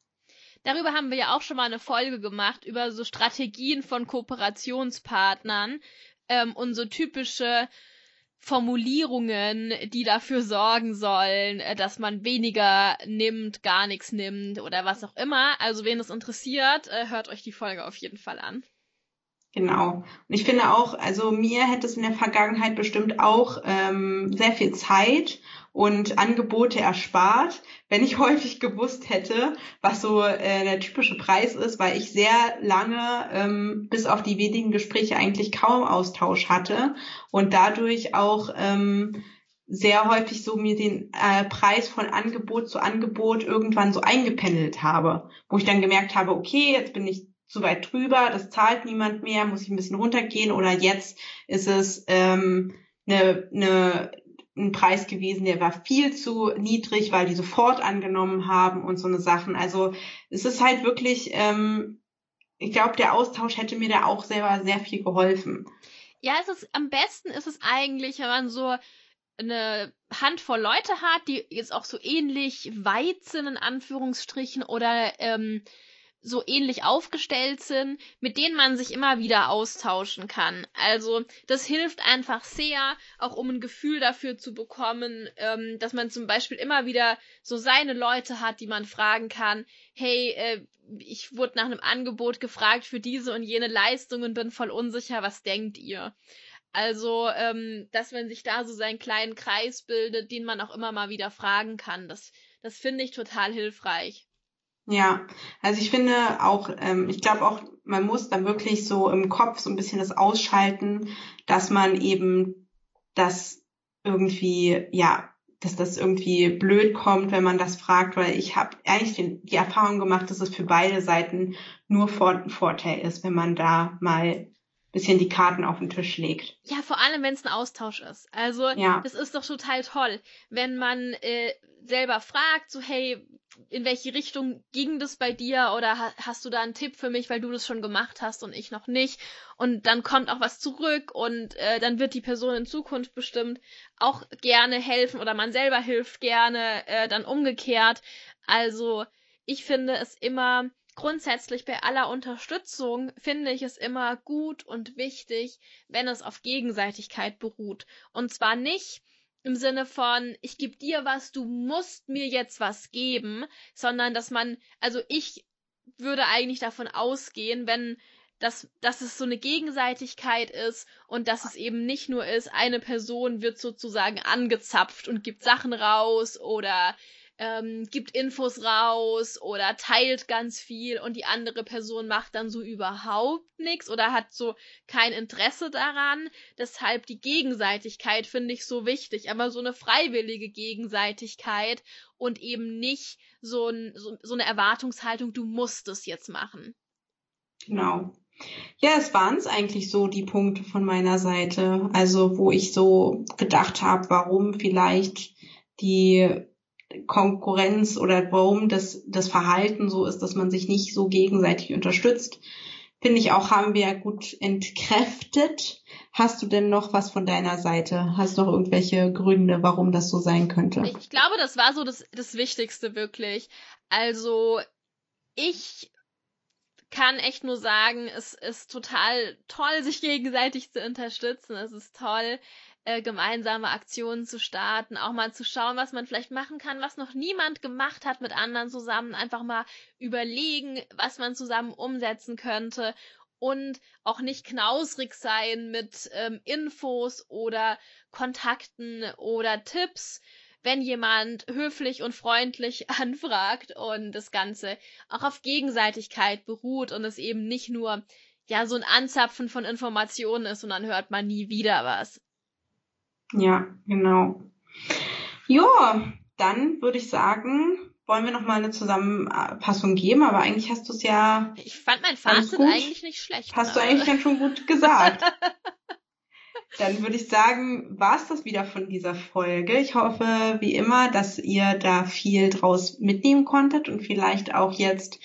Darüber haben wir ja auch schon mal eine Folge gemacht, über so Strategien von Kooperationspartnern ähm, und so typische Formulierungen, die dafür sorgen sollen, äh, dass man weniger nimmt, gar nichts nimmt oder was auch immer. Also wen es interessiert, äh, hört euch die Folge auf jeden Fall an. Genau. Und ich finde auch, also mir hätte es in der Vergangenheit bestimmt auch ähm, sehr viel Zeit und Angebote erspart, wenn ich häufig gewusst hätte, was so äh, der typische Preis ist, weil ich sehr lange ähm, bis auf die wenigen Gespräche eigentlich kaum Austausch hatte und dadurch auch ähm, sehr häufig so mir den äh, Preis von Angebot zu Angebot irgendwann so eingependelt habe, wo ich dann gemerkt habe, okay, jetzt bin ich zu weit drüber, das zahlt niemand mehr, muss ich ein bisschen runtergehen oder jetzt ist es ähm, eine, eine, ein Preis gewesen, der war viel zu niedrig, weil die sofort angenommen haben und so eine Sachen. Also es ist halt wirklich, ähm, ich glaube, der Austausch hätte mir da auch selber sehr viel geholfen. Ja, es ist am besten ist es eigentlich, wenn man so eine Handvoll Leute hat, die jetzt auch so ähnlich weit sind in Anführungsstrichen oder ähm, so ähnlich aufgestellt sind, mit denen man sich immer wieder austauschen kann. Also das hilft einfach sehr, auch um ein Gefühl dafür zu bekommen, ähm, dass man zum Beispiel immer wieder so seine Leute hat, die man fragen kann, hey, äh, ich wurde nach einem Angebot gefragt für diese und jene Leistung und bin voll unsicher, was denkt ihr? Also, ähm, dass man sich da so seinen kleinen Kreis bildet, den man auch immer mal wieder fragen kann, das, das finde ich total hilfreich. Ja, also ich finde auch, ähm, ich glaube auch, man muss da wirklich so im Kopf so ein bisschen das ausschalten, dass man eben das irgendwie, ja, dass das irgendwie blöd kommt, wenn man das fragt, weil ich habe eigentlich den, die Erfahrung gemacht, dass es für beide Seiten nur ein Vorteil ist, wenn man da mal bisschen die Karten auf den Tisch legt. Ja, vor allem, wenn es ein Austausch ist. Also, ja. das ist doch total toll, wenn man äh, selber fragt, so, hey, in welche Richtung ging das bei dir oder ha hast du da einen Tipp für mich, weil du das schon gemacht hast und ich noch nicht? Und dann kommt auch was zurück und äh, dann wird die Person in Zukunft bestimmt auch gerne helfen oder man selber hilft gerne, äh, dann umgekehrt. Also ich finde es immer grundsätzlich bei aller Unterstützung finde ich es immer gut und wichtig, wenn es auf Gegenseitigkeit beruht. Und zwar nicht im Sinne von, ich gebe dir was, du musst mir jetzt was geben, sondern dass man, also ich würde eigentlich davon ausgehen, wenn dass, dass es so eine Gegenseitigkeit ist und dass es eben nicht nur ist, eine Person wird sozusagen angezapft und gibt Sachen raus oder ähm, gibt Infos raus oder teilt ganz viel und die andere Person macht dann so überhaupt nichts oder hat so kein Interesse daran. Deshalb die Gegenseitigkeit finde ich so wichtig, aber so eine freiwillige Gegenseitigkeit und eben nicht so, ein, so, so eine Erwartungshaltung, du musst es jetzt machen. Genau. Ja, es waren es eigentlich so die Punkte von meiner Seite, also wo ich so gedacht habe, warum vielleicht die Konkurrenz oder warum das, das Verhalten so ist, dass man sich nicht so gegenseitig unterstützt. Finde ich auch, haben wir gut entkräftet. Hast du denn noch was von deiner Seite? Hast du noch irgendwelche Gründe, warum das so sein könnte? Ich glaube, das war so das, das Wichtigste wirklich. Also, ich kann echt nur sagen, es ist total toll, sich gegenseitig zu unterstützen. Es ist toll, äh, gemeinsame Aktionen zu starten, auch mal zu schauen, was man vielleicht machen kann, was noch niemand gemacht hat mit anderen zusammen, einfach mal überlegen, was man zusammen umsetzen könnte und auch nicht knausrig sein mit ähm, Infos oder Kontakten oder Tipps, wenn jemand höflich und freundlich anfragt und das Ganze auch auf Gegenseitigkeit beruht und es eben nicht nur ja so ein Anzapfen von Informationen ist und dann hört man nie wieder was. Ja, genau. Ja, dann würde ich sagen, wollen wir noch mal eine Zusammenfassung geben, aber eigentlich hast du es ja. Ich fand mein Fazit eigentlich nicht schlecht. Hast du eigentlich dann schon gut gesagt. dann würde ich sagen, war es das wieder von dieser Folge. Ich hoffe, wie immer, dass ihr da viel draus mitnehmen konntet und vielleicht auch jetzt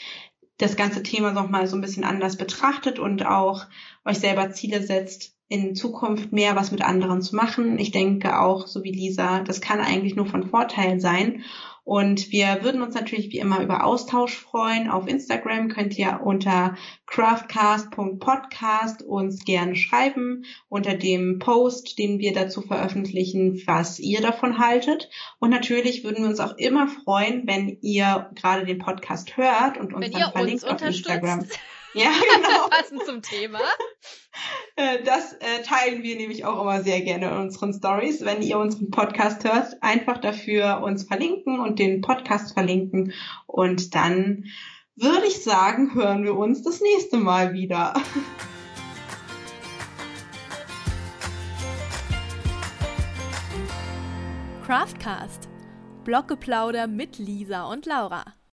das ganze Thema noch mal so ein bisschen anders betrachtet und auch euch selber Ziele setzt, in Zukunft mehr was mit anderen zu machen. Ich denke auch, so wie Lisa, das kann eigentlich nur von Vorteil sein. Und wir würden uns natürlich wie immer über Austausch freuen. Auf Instagram könnt ihr unter craftcast.podcast uns gerne schreiben, unter dem Post, den wir dazu veröffentlichen, was ihr davon haltet. Und natürlich würden wir uns auch immer freuen, wenn ihr gerade den Podcast hört und uns wenn dann verlinkt auf Instagram. Ja, genau. Passend zum Thema. Äh, das äh, teilen wir nämlich auch immer sehr gerne in unseren Stories. Wenn ihr unseren Podcast hört, einfach dafür uns verlinken und den Podcast verlinken. Und dann würde ich sagen, hören wir uns das nächste Mal wieder. Craftcast. Bloggeplauder mit Lisa und Laura.